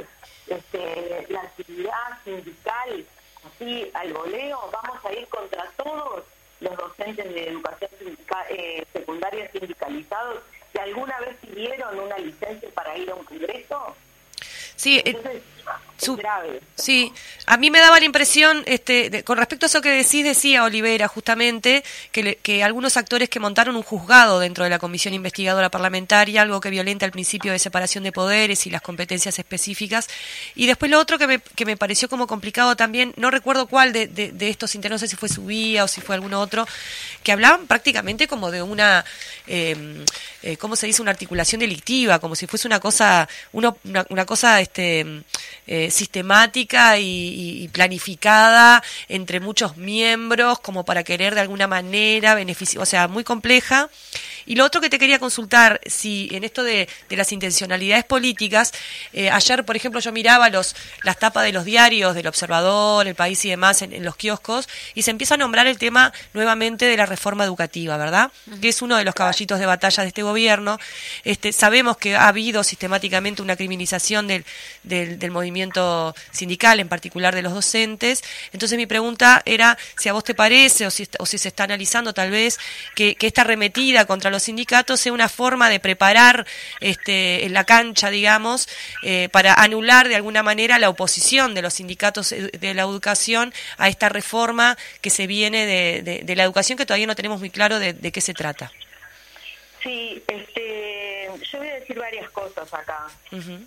Speaker 8: este, la actividad sindical así al voleo, vamos a ir contra todos los docentes de educación eh, secundaria sindicalizados que alguna vez pidieron una licencia para ir a un congreso.
Speaker 3: Sí, eh,
Speaker 8: Entonces,
Speaker 3: su- Sí, a mí me daba la impresión, este, de- con respecto a eso que decís, decía Olivera justamente, que, le- que algunos actores que montaron un juzgado dentro de la Comisión Investigadora Parlamentaria, algo que violenta el principio de separación de poderes y las competencias específicas. Y después lo otro que me, que me pareció como complicado también, no recuerdo cuál de, de, de estos internos, no sé si fue Subía o si fue alguno otro, que hablaban prácticamente como de una, eh, eh, ¿cómo se dice? Una articulación delictiva, como si fuese una cosa, uno, una, una cosa este, eh, sistemática y, y- planificada entre muchos miembros, como para querer de alguna manera beneficiar, o sea, muy compleja. Y lo otro que te quería consultar, si en esto de, de las intencionalidades políticas, eh, ayer, por ejemplo, yo miraba los, las tapas de los diarios, del Observador, El País y demás en, en los kioscos, y se empieza a nombrar el tema nuevamente de la reforma educativa, ¿verdad? Que es uno de los caballitos de batalla de este gobierno. Este, sabemos que ha habido sistemáticamente una criminalización del, del, del movimiento sindical, en particular de los docentes. Entonces mi pregunta era si a vos te parece, o si, o si se está analizando tal vez, que, que esta arremetida contra los sindicatos sea una forma de preparar este, en la cancha, digamos, eh, para anular de alguna manera la oposición de los sindicatos eh, de la educación a esta reforma que se viene de, de- de la educación que todavía no tenemos muy claro de, de qué se trata.
Speaker 8: Sí, este, yo voy a decir varias cosas acá.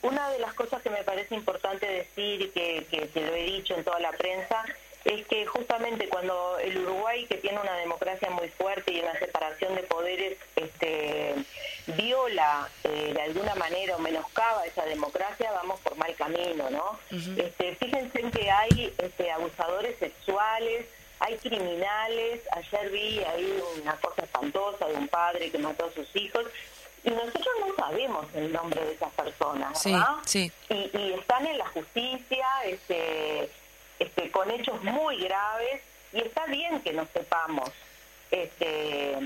Speaker 8: Una de las cosas que me parece importante decir y que, que, que lo he dicho en toda la prensa es que justamente cuando el Uruguay, que tiene una democracia muy fuerte y una separación de poderes, este, viola eh, de alguna manera o menoscaba esa democracia, vamos por mal camino, ¿no? este, fíjense en que hay este, abusadores sexuales, hay criminales, ayer vi ahí una cosa espantosa de un padre que mató a sus hijos, y nosotros no sabemos el nombre de esas personas,
Speaker 3: Sí,
Speaker 8: ¿verdad?
Speaker 3: sí.
Speaker 8: Y, y están en la justicia, este, este, con hechos muy graves, y está bien que no sepamos este,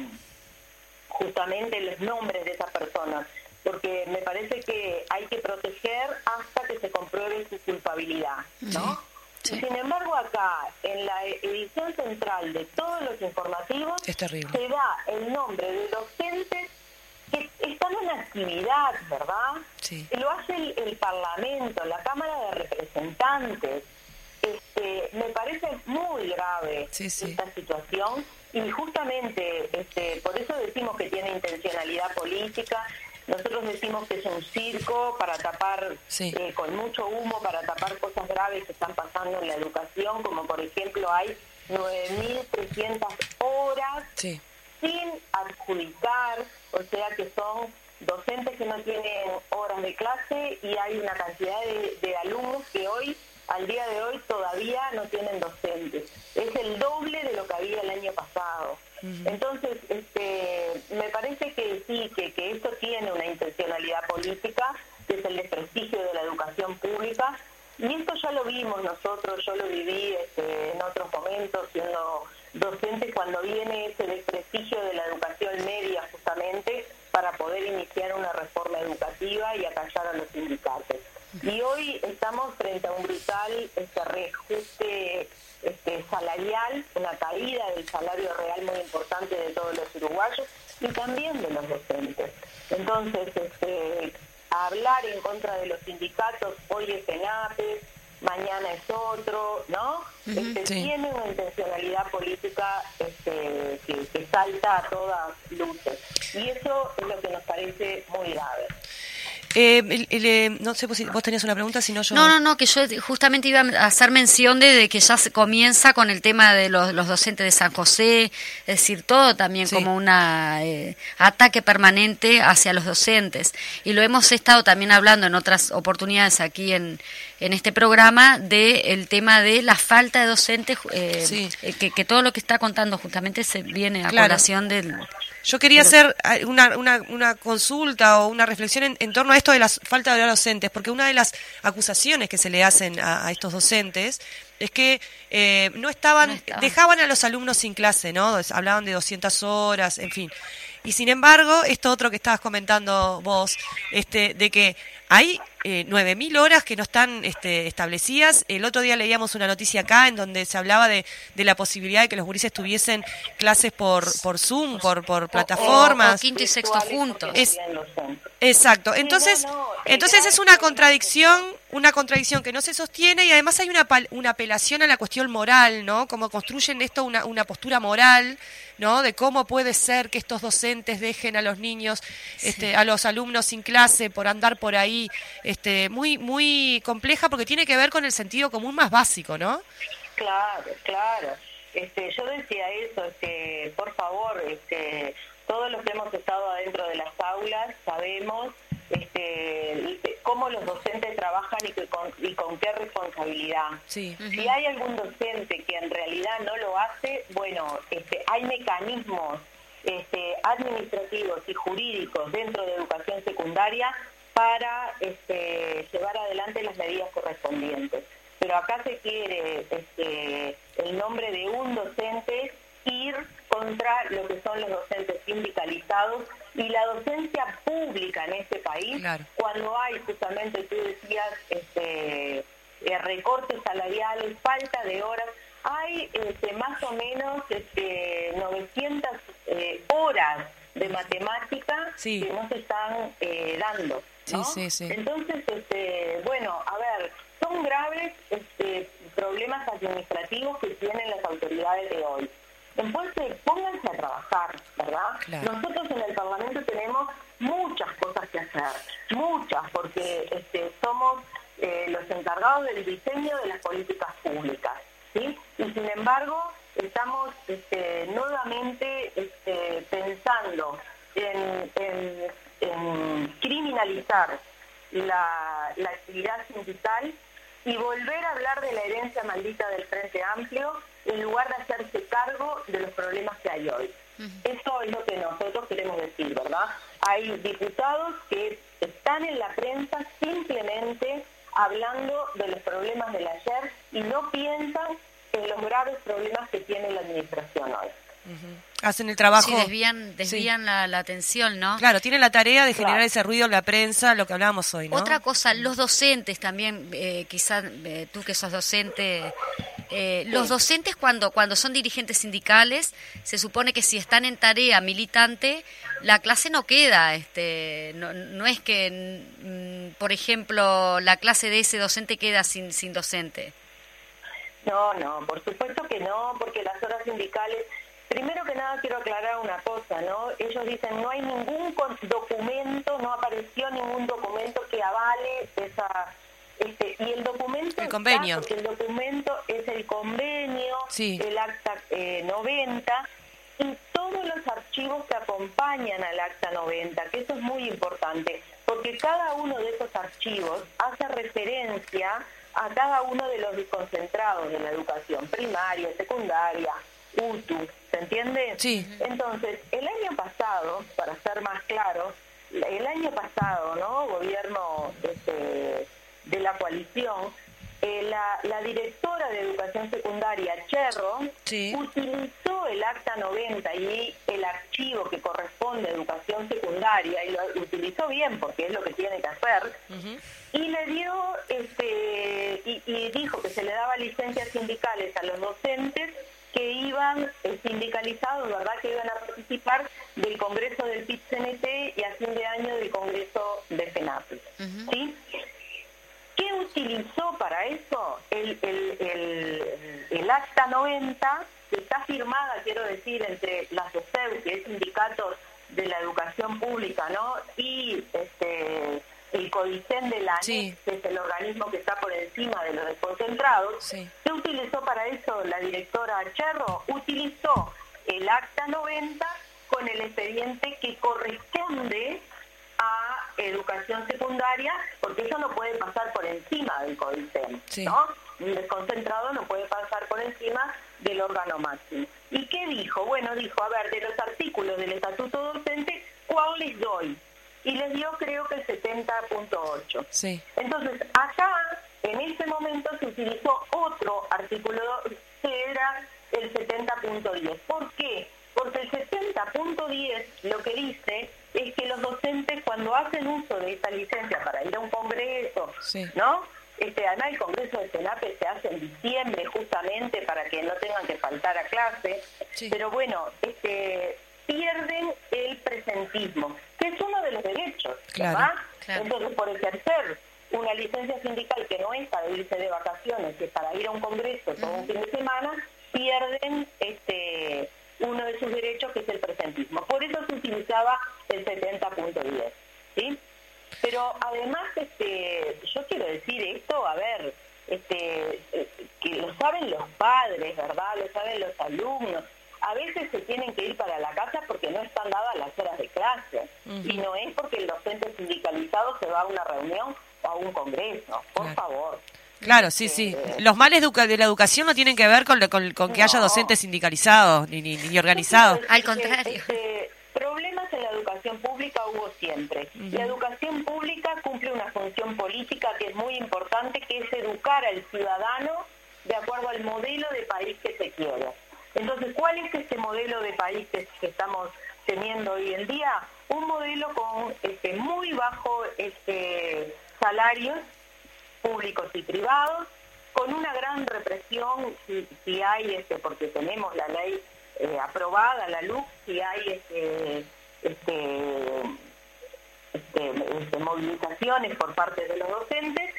Speaker 8: justamente los nombres de esas personas, porque me parece que hay que proteger hasta que se compruebe su culpabilidad, ¿no?
Speaker 3: Sí, sí.
Speaker 8: Sin embargo, acá, en la edición central de todos los informativos,
Speaker 3: Es
Speaker 8: se da el nombre de docentes que están en actividad, ¿verdad?
Speaker 3: Sí.
Speaker 8: Lo hace el, el Parlamento, la Cámara de Representantes. Este, me parece muy grave
Speaker 3: Sí, sí.
Speaker 8: esta situación y justamente este, por eso decimos que tiene intencionalidad política. Nosotros decimos que es un circo para tapar,
Speaker 3: Sí.
Speaker 8: eh, con mucho humo, para tapar cosas graves que están pasando en la educación, como por ejemplo hay 9.300 horas
Speaker 3: Sí.
Speaker 8: sin adjudicar, o sea que son docentes que no tienen horas de clase y hay una cantidad de, de alumnos que hoy, al día de hoy, todavía no tienen docentes. Es el doble de lo que había el año pasado. Entonces, este, me parece que sí, que, que esto tiene una intencionalidad política, que es el desprestigio de la educación pública, y esto ya lo vimos nosotros, yo lo viví este, en otros momentos siendo docente cuando viene ese desprestigio de la educación media justamente para poder iniciar una reforma educativa y acallar a los sindicatos. Y hoy estamos frente a un brutal este, reajuste este, salarial, una caída del salario real muy importante de todos los uruguayos y también de los docentes. Entonces, este, hablar en contra de los sindicatos, hoy es ENAPES, mañana es otro, ¿no? este, Tiene una intencionalidad política este, que, que salta a todas luces. Y eso es lo que nos parece muy grave.
Speaker 3: Eh, eh, no sé si vos tenías una pregunta, si no yo...
Speaker 4: No, no, no, que yo justamente iba a hacer mención de, que ya se comienza con el tema de los, docentes de San José, es decir, todo también como un eh, ataque permanente hacia los docentes. Y lo hemos estado también hablando en otras oportunidades aquí en, en este programa de el tema de la falta de docentes, eh, que, que, todo lo que está contando justamente se viene a colación del
Speaker 3: yo quería hacer ah, una, una, una, consulta o una reflexión en, torno a esto de la falta de docentes, porque una de las acusaciones que se le hacen a, estos docentes es que eh, no, estaban, dejaban a los alumnos sin clase, ¿no? Hablaban de 200 horas, en fin. Y sin embargo, esto otro que estabas comentando vos, este, de que hay eh, 9.000 horas que no están este, establecidas. El otro día leíamos una noticia acá en donde se hablaba de, de la posibilidad de que los gurises tuviesen clases por, por Zoom, por, por plataformas.
Speaker 4: quinto y sexto juntos.
Speaker 3: exacto. Entonces, entonces es una contradicción, una contradicción que no se sostiene y además hay una, una apelación a la cuestión moral, ¿no? Como construyen esto una, una postura moral, ¿no? De cómo puede ser que estos docentes dejen a los niños, este, a los alumnos sin clase por andar por ahí este, muy, muy compleja porque tiene que ver con el sentido común más básico, ¿no?
Speaker 8: Claro, claro. Este, yo decía eso, este, por favor, este, todos los que hemos estado adentro de las aulas sabemos este, cómo los docentes trabajan y, con, y con qué responsabilidad. Si hay algún docente que en realidad no lo hace, bueno, este, hay mecanismos este, administrativos y jurídicos dentro de educación secundaria para este, llevar adelante las medidas correspondientes. Pero acá se quiere este, el nombre de un docente ir contra lo que son los docentes sindicalizados y la docencia pública en este país, cuando hay justamente, tú decías, este, eh, recortes salariales, falta de horas, hay este, más o menos este, 900 eh, horas de matemática que no se están eh, dando. Entonces, este, bueno, a ver, son graves este, problemas administrativos que tienen las autoridades de hoy. Entonces, pónganse a trabajar, ¿verdad? Nosotros en el Parlamento tenemos muchas cosas que hacer, muchas, porque este, somos eh, los encargados del diseño de las políticas públicas, ¿sí? Y sin embargo, estamos este, nuevamente este, pensando en en criminalizar la, actividad sindical y volver a hablar de la herencia maldita del Frente Amplio en lugar de hacerse cargo de los problemas que hay hoy. Eso es lo que nosotros queremos decir, ¿verdad? Hay diputados que están en la prensa simplemente hablando de los problemas del ayer y no piensan en los graves problemas que tiene la administración hoy.
Speaker 3: Hacen el trabajo.
Speaker 4: Sí, desvían, desvían La, atención, ¿no?
Speaker 3: Claro, tienen la tarea de generar ese ruido en la prensa, lo que hablábamos hoy, ¿no?
Speaker 4: Otra cosa, los docentes también, eh, quizás eh, tú que sos docente, eh, los docentes cuando, cuando son dirigentes sindicales, se supone que si están en tarea militante, la clase no queda. Este, no, no es que, mm, por ejemplo, la clase de ese docente queda sin, sin docente.
Speaker 8: No, no, por supuesto que no, porque las horas sindicales Primero que nada quiero aclarar una cosa, ¿no? Ellos dicen no hay ningún documento, no apareció ningún documento que avale esa este, y el documento
Speaker 3: el convenio
Speaker 8: el documento es el convenio el acta 90 eh, y todos los archivos que acompañan al acta 90 que eso es muy importante porque cada uno de esos archivos hace referencia a cada uno de los desconcentrados de la educación primaria secundaria UTU ¿Se entiende?
Speaker 3: Sí.
Speaker 8: Entonces, el año pasado, para ser más claro, el año pasado, ¿no? Gobierno este, de la coalición, eh, la, la directora de educación secundaria, Cherro,
Speaker 3: Sí.
Speaker 8: utilizó el acta 90 y el archivo que corresponde a educación secundaria, y lo utilizó bien porque es lo que tiene que hacer, y le dio, este, y, y dijo que se le daba licencias sindicales a los docentes que iban eh, sindicalizados, ¿verdad? Que iban a participar del Congreso del PIT-CNT y a fin de año del Congreso de FENAPI, ¿sí? ¿Qué utilizó para eso? El, el, el, el acta 90, que está firmada, quiero decir, entre las OSEB, que es sindicatos de la educación pública, ¿no? Y este el CODICEN de la
Speaker 3: Sí.
Speaker 8: que es el organismo que está por encima de los desconcentrados.
Speaker 3: Sí.
Speaker 8: ¿Qué utilizó para eso la directora Cherro? Utilizó el acta 90 con el expediente que corresponde a educación secundaria, porque eso no puede pasar por encima del CODICEN,
Speaker 3: Sí.
Speaker 8: ¿no? Un desconcentrado no puede pasar por encima del órgano máximo. ¿Y qué dijo? Bueno, dijo, a ver, de los artículos del Estatuto Docente, ¿cuál les doy? Y les dio creo que el 70.8.
Speaker 3: Sí.
Speaker 8: Entonces, acá, en ese momento, se utilizó otro artículo que era el 70.10. ¿Por qué? Porque el 70.10 lo que dice es que los docentes cuando hacen uso de esta licencia para ir a un congreso,
Speaker 3: Sí.
Speaker 8: ¿no? Este, además el congreso de SENAPE se hace en diciembre justamente para que no tengan que faltar a clase,
Speaker 3: Sí.
Speaker 8: pero bueno, este, pierden el presentismo, que es uno de los derechos,
Speaker 3: Claro.
Speaker 8: Entonces, por ejercer una licencia sindical que no es para irse de vacaciones, que es para ir a un congreso todo un fin de semana, pierden este uno de sus derechos, que es el presentismo. Por eso se utilizaba el 70.10, ¿sí? Pero además, este, yo quiero decir esto, a ver, este, eh, que lo saben los padres, ¿verdad? Lo saben los alumnos. A veces se tienen que ir para la casa porque no están dadas las horas de clase. Y no es porque el docente sindicalizado se va a una reunión o a un congreso. Por
Speaker 3: Claro.
Speaker 8: favor.
Speaker 3: Claro, sí, sí. Los males de la educación no tienen que ver con, lo- con, con que haya docentes sindicalizados ni, ni, ni organizados.
Speaker 4: Al
Speaker 8: Este,
Speaker 4: contrario.
Speaker 8: este, problemas en la educación pública hubo siempre. La educación pública cumple una función política que es muy importante, que es educar al ciudadano de acuerdo al modelo de país que se quiere. Entonces, ¿cuál es este modelo de país que, que estamos teniendo hoy en día? Un modelo con este, muy bajo este, salarios públicos y privados, con una gran represión si, hay, este, porque tenemos la ley eh, aprobada, la luz, si hay este, este, este, este, movilizaciones por parte de los docentes.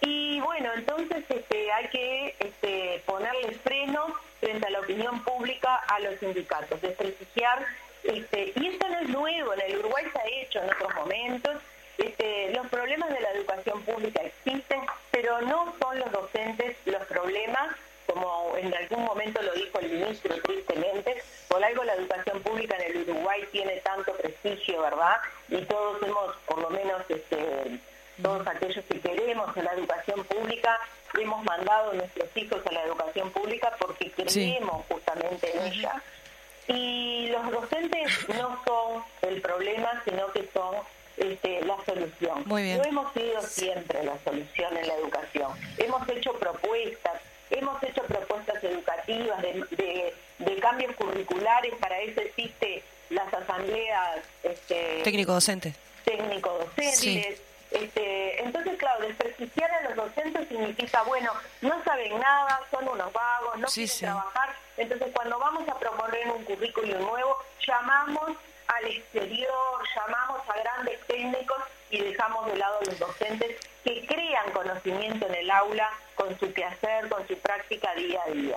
Speaker 8: Y bueno, entonces este, hay que ponerle freno frente a la opinión pública a los sindicatos, desprestigiar, este, y esto no es nuevo, en el Uruguay se ha hecho en otros momentos, este, los problemas de la educación pública existen, pero no son los docentes los problemas, como en algún momento lo dijo el ministro tristemente, por algo la educación pública en el Uruguay tiene tanto prestigio, ¿verdad? Y todos hemos, por lo menos, este, todos aquellos que queremos en la educación pública, hemos mandado a nuestros hijos a la educación pública porque creemos justamente en ella. Y los docentes no son el problema, sino que son este, la solución.
Speaker 3: Muy bien.
Speaker 8: No hemos sido siempre la solución en la educación. Hemos hecho propuestas, hemos hecho propuestas educativas de, de- de cambios curriculares, para eso existe las asambleas este,
Speaker 3: Técnico docente.
Speaker 8: técnico-docentes.
Speaker 3: Sí.
Speaker 8: Este, entonces, claro, desprestigiar a los docentes significa, bueno, no saben nada, son unos vagos, no
Speaker 3: Sí,
Speaker 8: quieren
Speaker 3: sí.
Speaker 8: trabajar. Entonces, cuando vamos a proponer un currículum nuevo, llamamos al exterior, llamamos a grandes técnicos y dejamos de lado a los docentes que crean conocimiento en el aula con su quehacer, con su práctica día a día.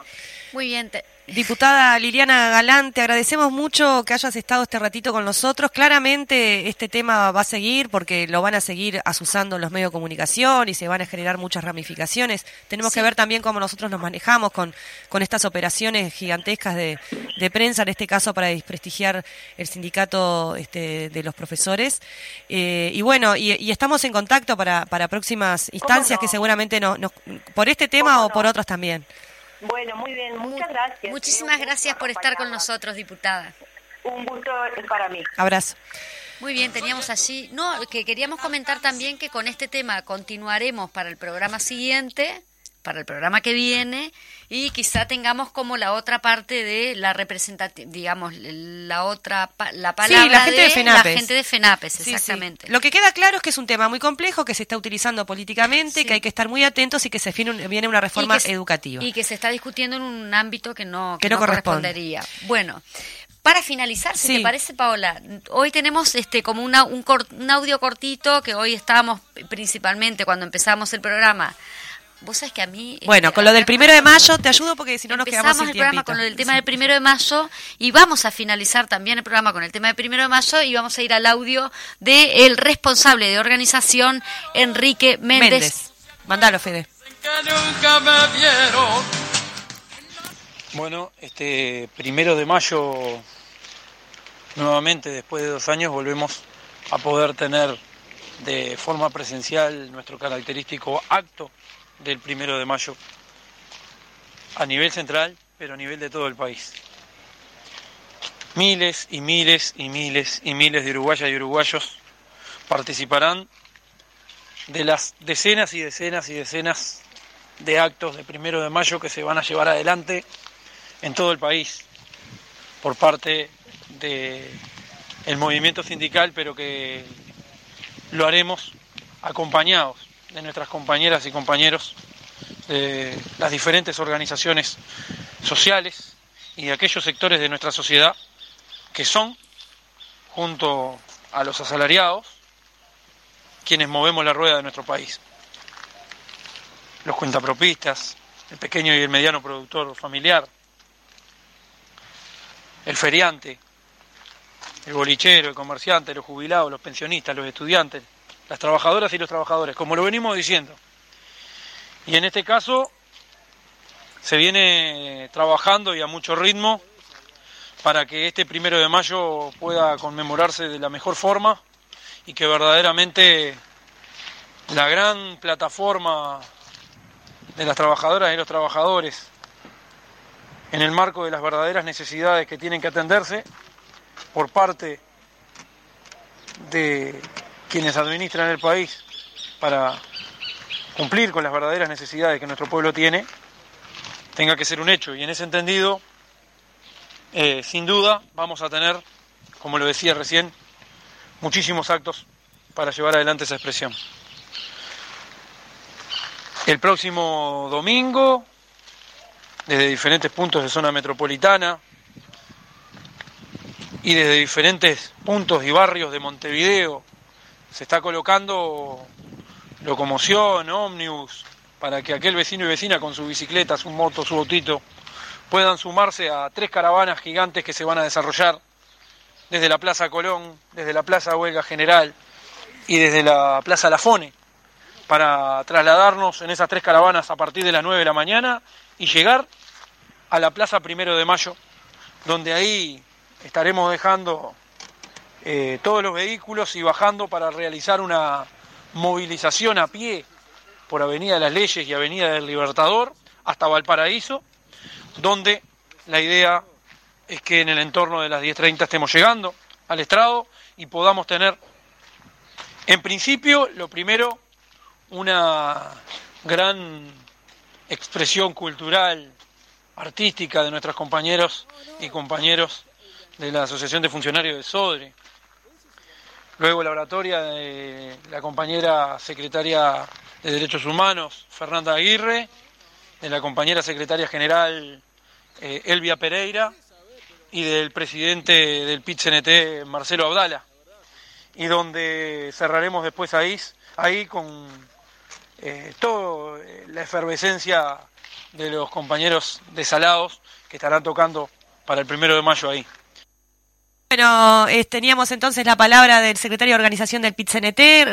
Speaker 4: Muy bien. te-
Speaker 3: Diputada Liliana Galán, te agradecemos mucho que hayas estado este ratito con nosotros. Claramente este tema va a seguir porque lo van a seguir asusando los medios de comunicación y se van a generar muchas ramificaciones. Tenemos que ver también cómo nosotros nos manejamos con, con estas operaciones gigantescas de, de prensa, en este caso para desprestigiar el sindicato este, de los profesores. Eh, y bueno, y, y estamos en contacto para, para próximas instancias
Speaker 8: no?
Speaker 3: que seguramente no, nos- por este tema
Speaker 8: ¿Cómo
Speaker 3: o por
Speaker 8: no?
Speaker 3: otras también.
Speaker 8: Bueno, muy bien, muchas gracias.
Speaker 4: Muchísimas gracias por estar con nosotros, diputada.
Speaker 8: Un gusto para mí.
Speaker 3: Abrazo.
Speaker 4: Muy bien, teníamos allí, no, que queríamos comentar también que con este tema continuaremos para el programa siguiente para el programa que viene y quizá tengamos como la otra parte de la representación, digamos, la otra, la palabra
Speaker 3: sí, la gente de, FENAPES.
Speaker 4: La gente de FENAPES, exactamente.
Speaker 3: Lo que queda claro es que es un tema muy complejo, que se está utilizando políticamente, que hay que estar muy atentos y que se viene una reforma educativa.
Speaker 4: Y que se está discutiendo en un ámbito que no, que no, correspondería. Bueno, para finalizar, si te parece, Paola, hoy tenemos este como una, un, un audio cortito que hoy estábamos principalmente cuando empezamos el programa. Vos sabés que a mí...
Speaker 3: Bueno,
Speaker 4: este,
Speaker 3: con lo del primero de mayo te ayudo porque si no nos quedamos sin
Speaker 4: el programa con lo del tema del primero de mayo y vamos a finalizar también el programa con el tema del primero de mayo y vamos a ir al audio del el responsable de organización, Enrique Méndez. Méndez.
Speaker 3: Mándalo, Fede.
Speaker 5: Bueno, este primero de mayo nuevamente después de dos años volvemos a poder tener de forma presencial nuestro característico acto del primero de mayo a nivel central, pero a nivel de todo el país. Miles y miles y miles y miles de uruguayas y uruguayos participarán de las decenas y decenas y decenas de actos de primero de mayo que se van a llevar adelante en todo el país por parte del movimiento sindical, pero que lo haremos acompañados de nuestras compañeras y compañeros de las diferentes organizaciones sociales y de aquellos sectores de nuestra sociedad que son, junto a los asalariados, quienes movemos la rueda de nuestro país. Los cuentapropistas, el pequeño y el mediano productor familiar, el feriante, el bolichero, el comerciante, los jubilados, los pensionistas, los estudiantes, las trabajadoras y los trabajadores, como lo venimos diciendo. Y en este caso se viene trabajando y a mucho ritmo para que este primero de mayo pueda conmemorarse de la mejor forma y que verdaderamente la gran plataforma de las trabajadoras y los trabajadores en el marco de las verdaderas necesidades que tienen que atenderse por parte de quienes administran el país para cumplir con las verdaderas necesidades que nuestro pueblo tiene, tenga que ser un hecho. Y en ese entendido, eh, sin duda, vamos a tener, como lo decía recién, muchísimos actos para llevar adelante esa expresión. El próximo domingo, desde diferentes puntos de zona metropolitana y desde diferentes puntos y barrios de Montevideo, se está colocando locomoción, ómnibus, para que aquel vecino y vecina con su bicicleta, su moto, su autito, puedan sumarse a tres caravanas gigantes que se van a desarrollar desde la Plaza Colón, desde la Plaza Huelga General y desde la Plaza Lafone, para trasladarnos en esas tres caravanas a partir de las 9 de la mañana y llegar a la Plaza Primero de Mayo, donde ahí estaremos dejando eh, todos los vehículos y bajando para realizar una movilización a pie por Avenida de las Leyes y Avenida del Libertador hasta Valparaíso, donde la idea es que en el entorno de las 10.30 estemos llegando al estrado y podamos tener, en principio, lo primero, una gran expresión cultural, artística de nuestros compañeros y compañeros de la Asociación de Funcionarios de Sodre, Luego la oratoria de la compañera secretaria de Derechos Humanos, Fernanda Aguirre, de la compañera secretaria general eh, Elvia Pereira y del presidente del PIT-CNT, Marcelo Abdala. Y donde cerraremos después ahí, ahí con eh, toda eh, la efervescencia de los compañeros desalados que estarán tocando para el primero de mayo ahí.
Speaker 3: Bueno, teníamos entonces la palabra del secretario de organización del PIT-CNT,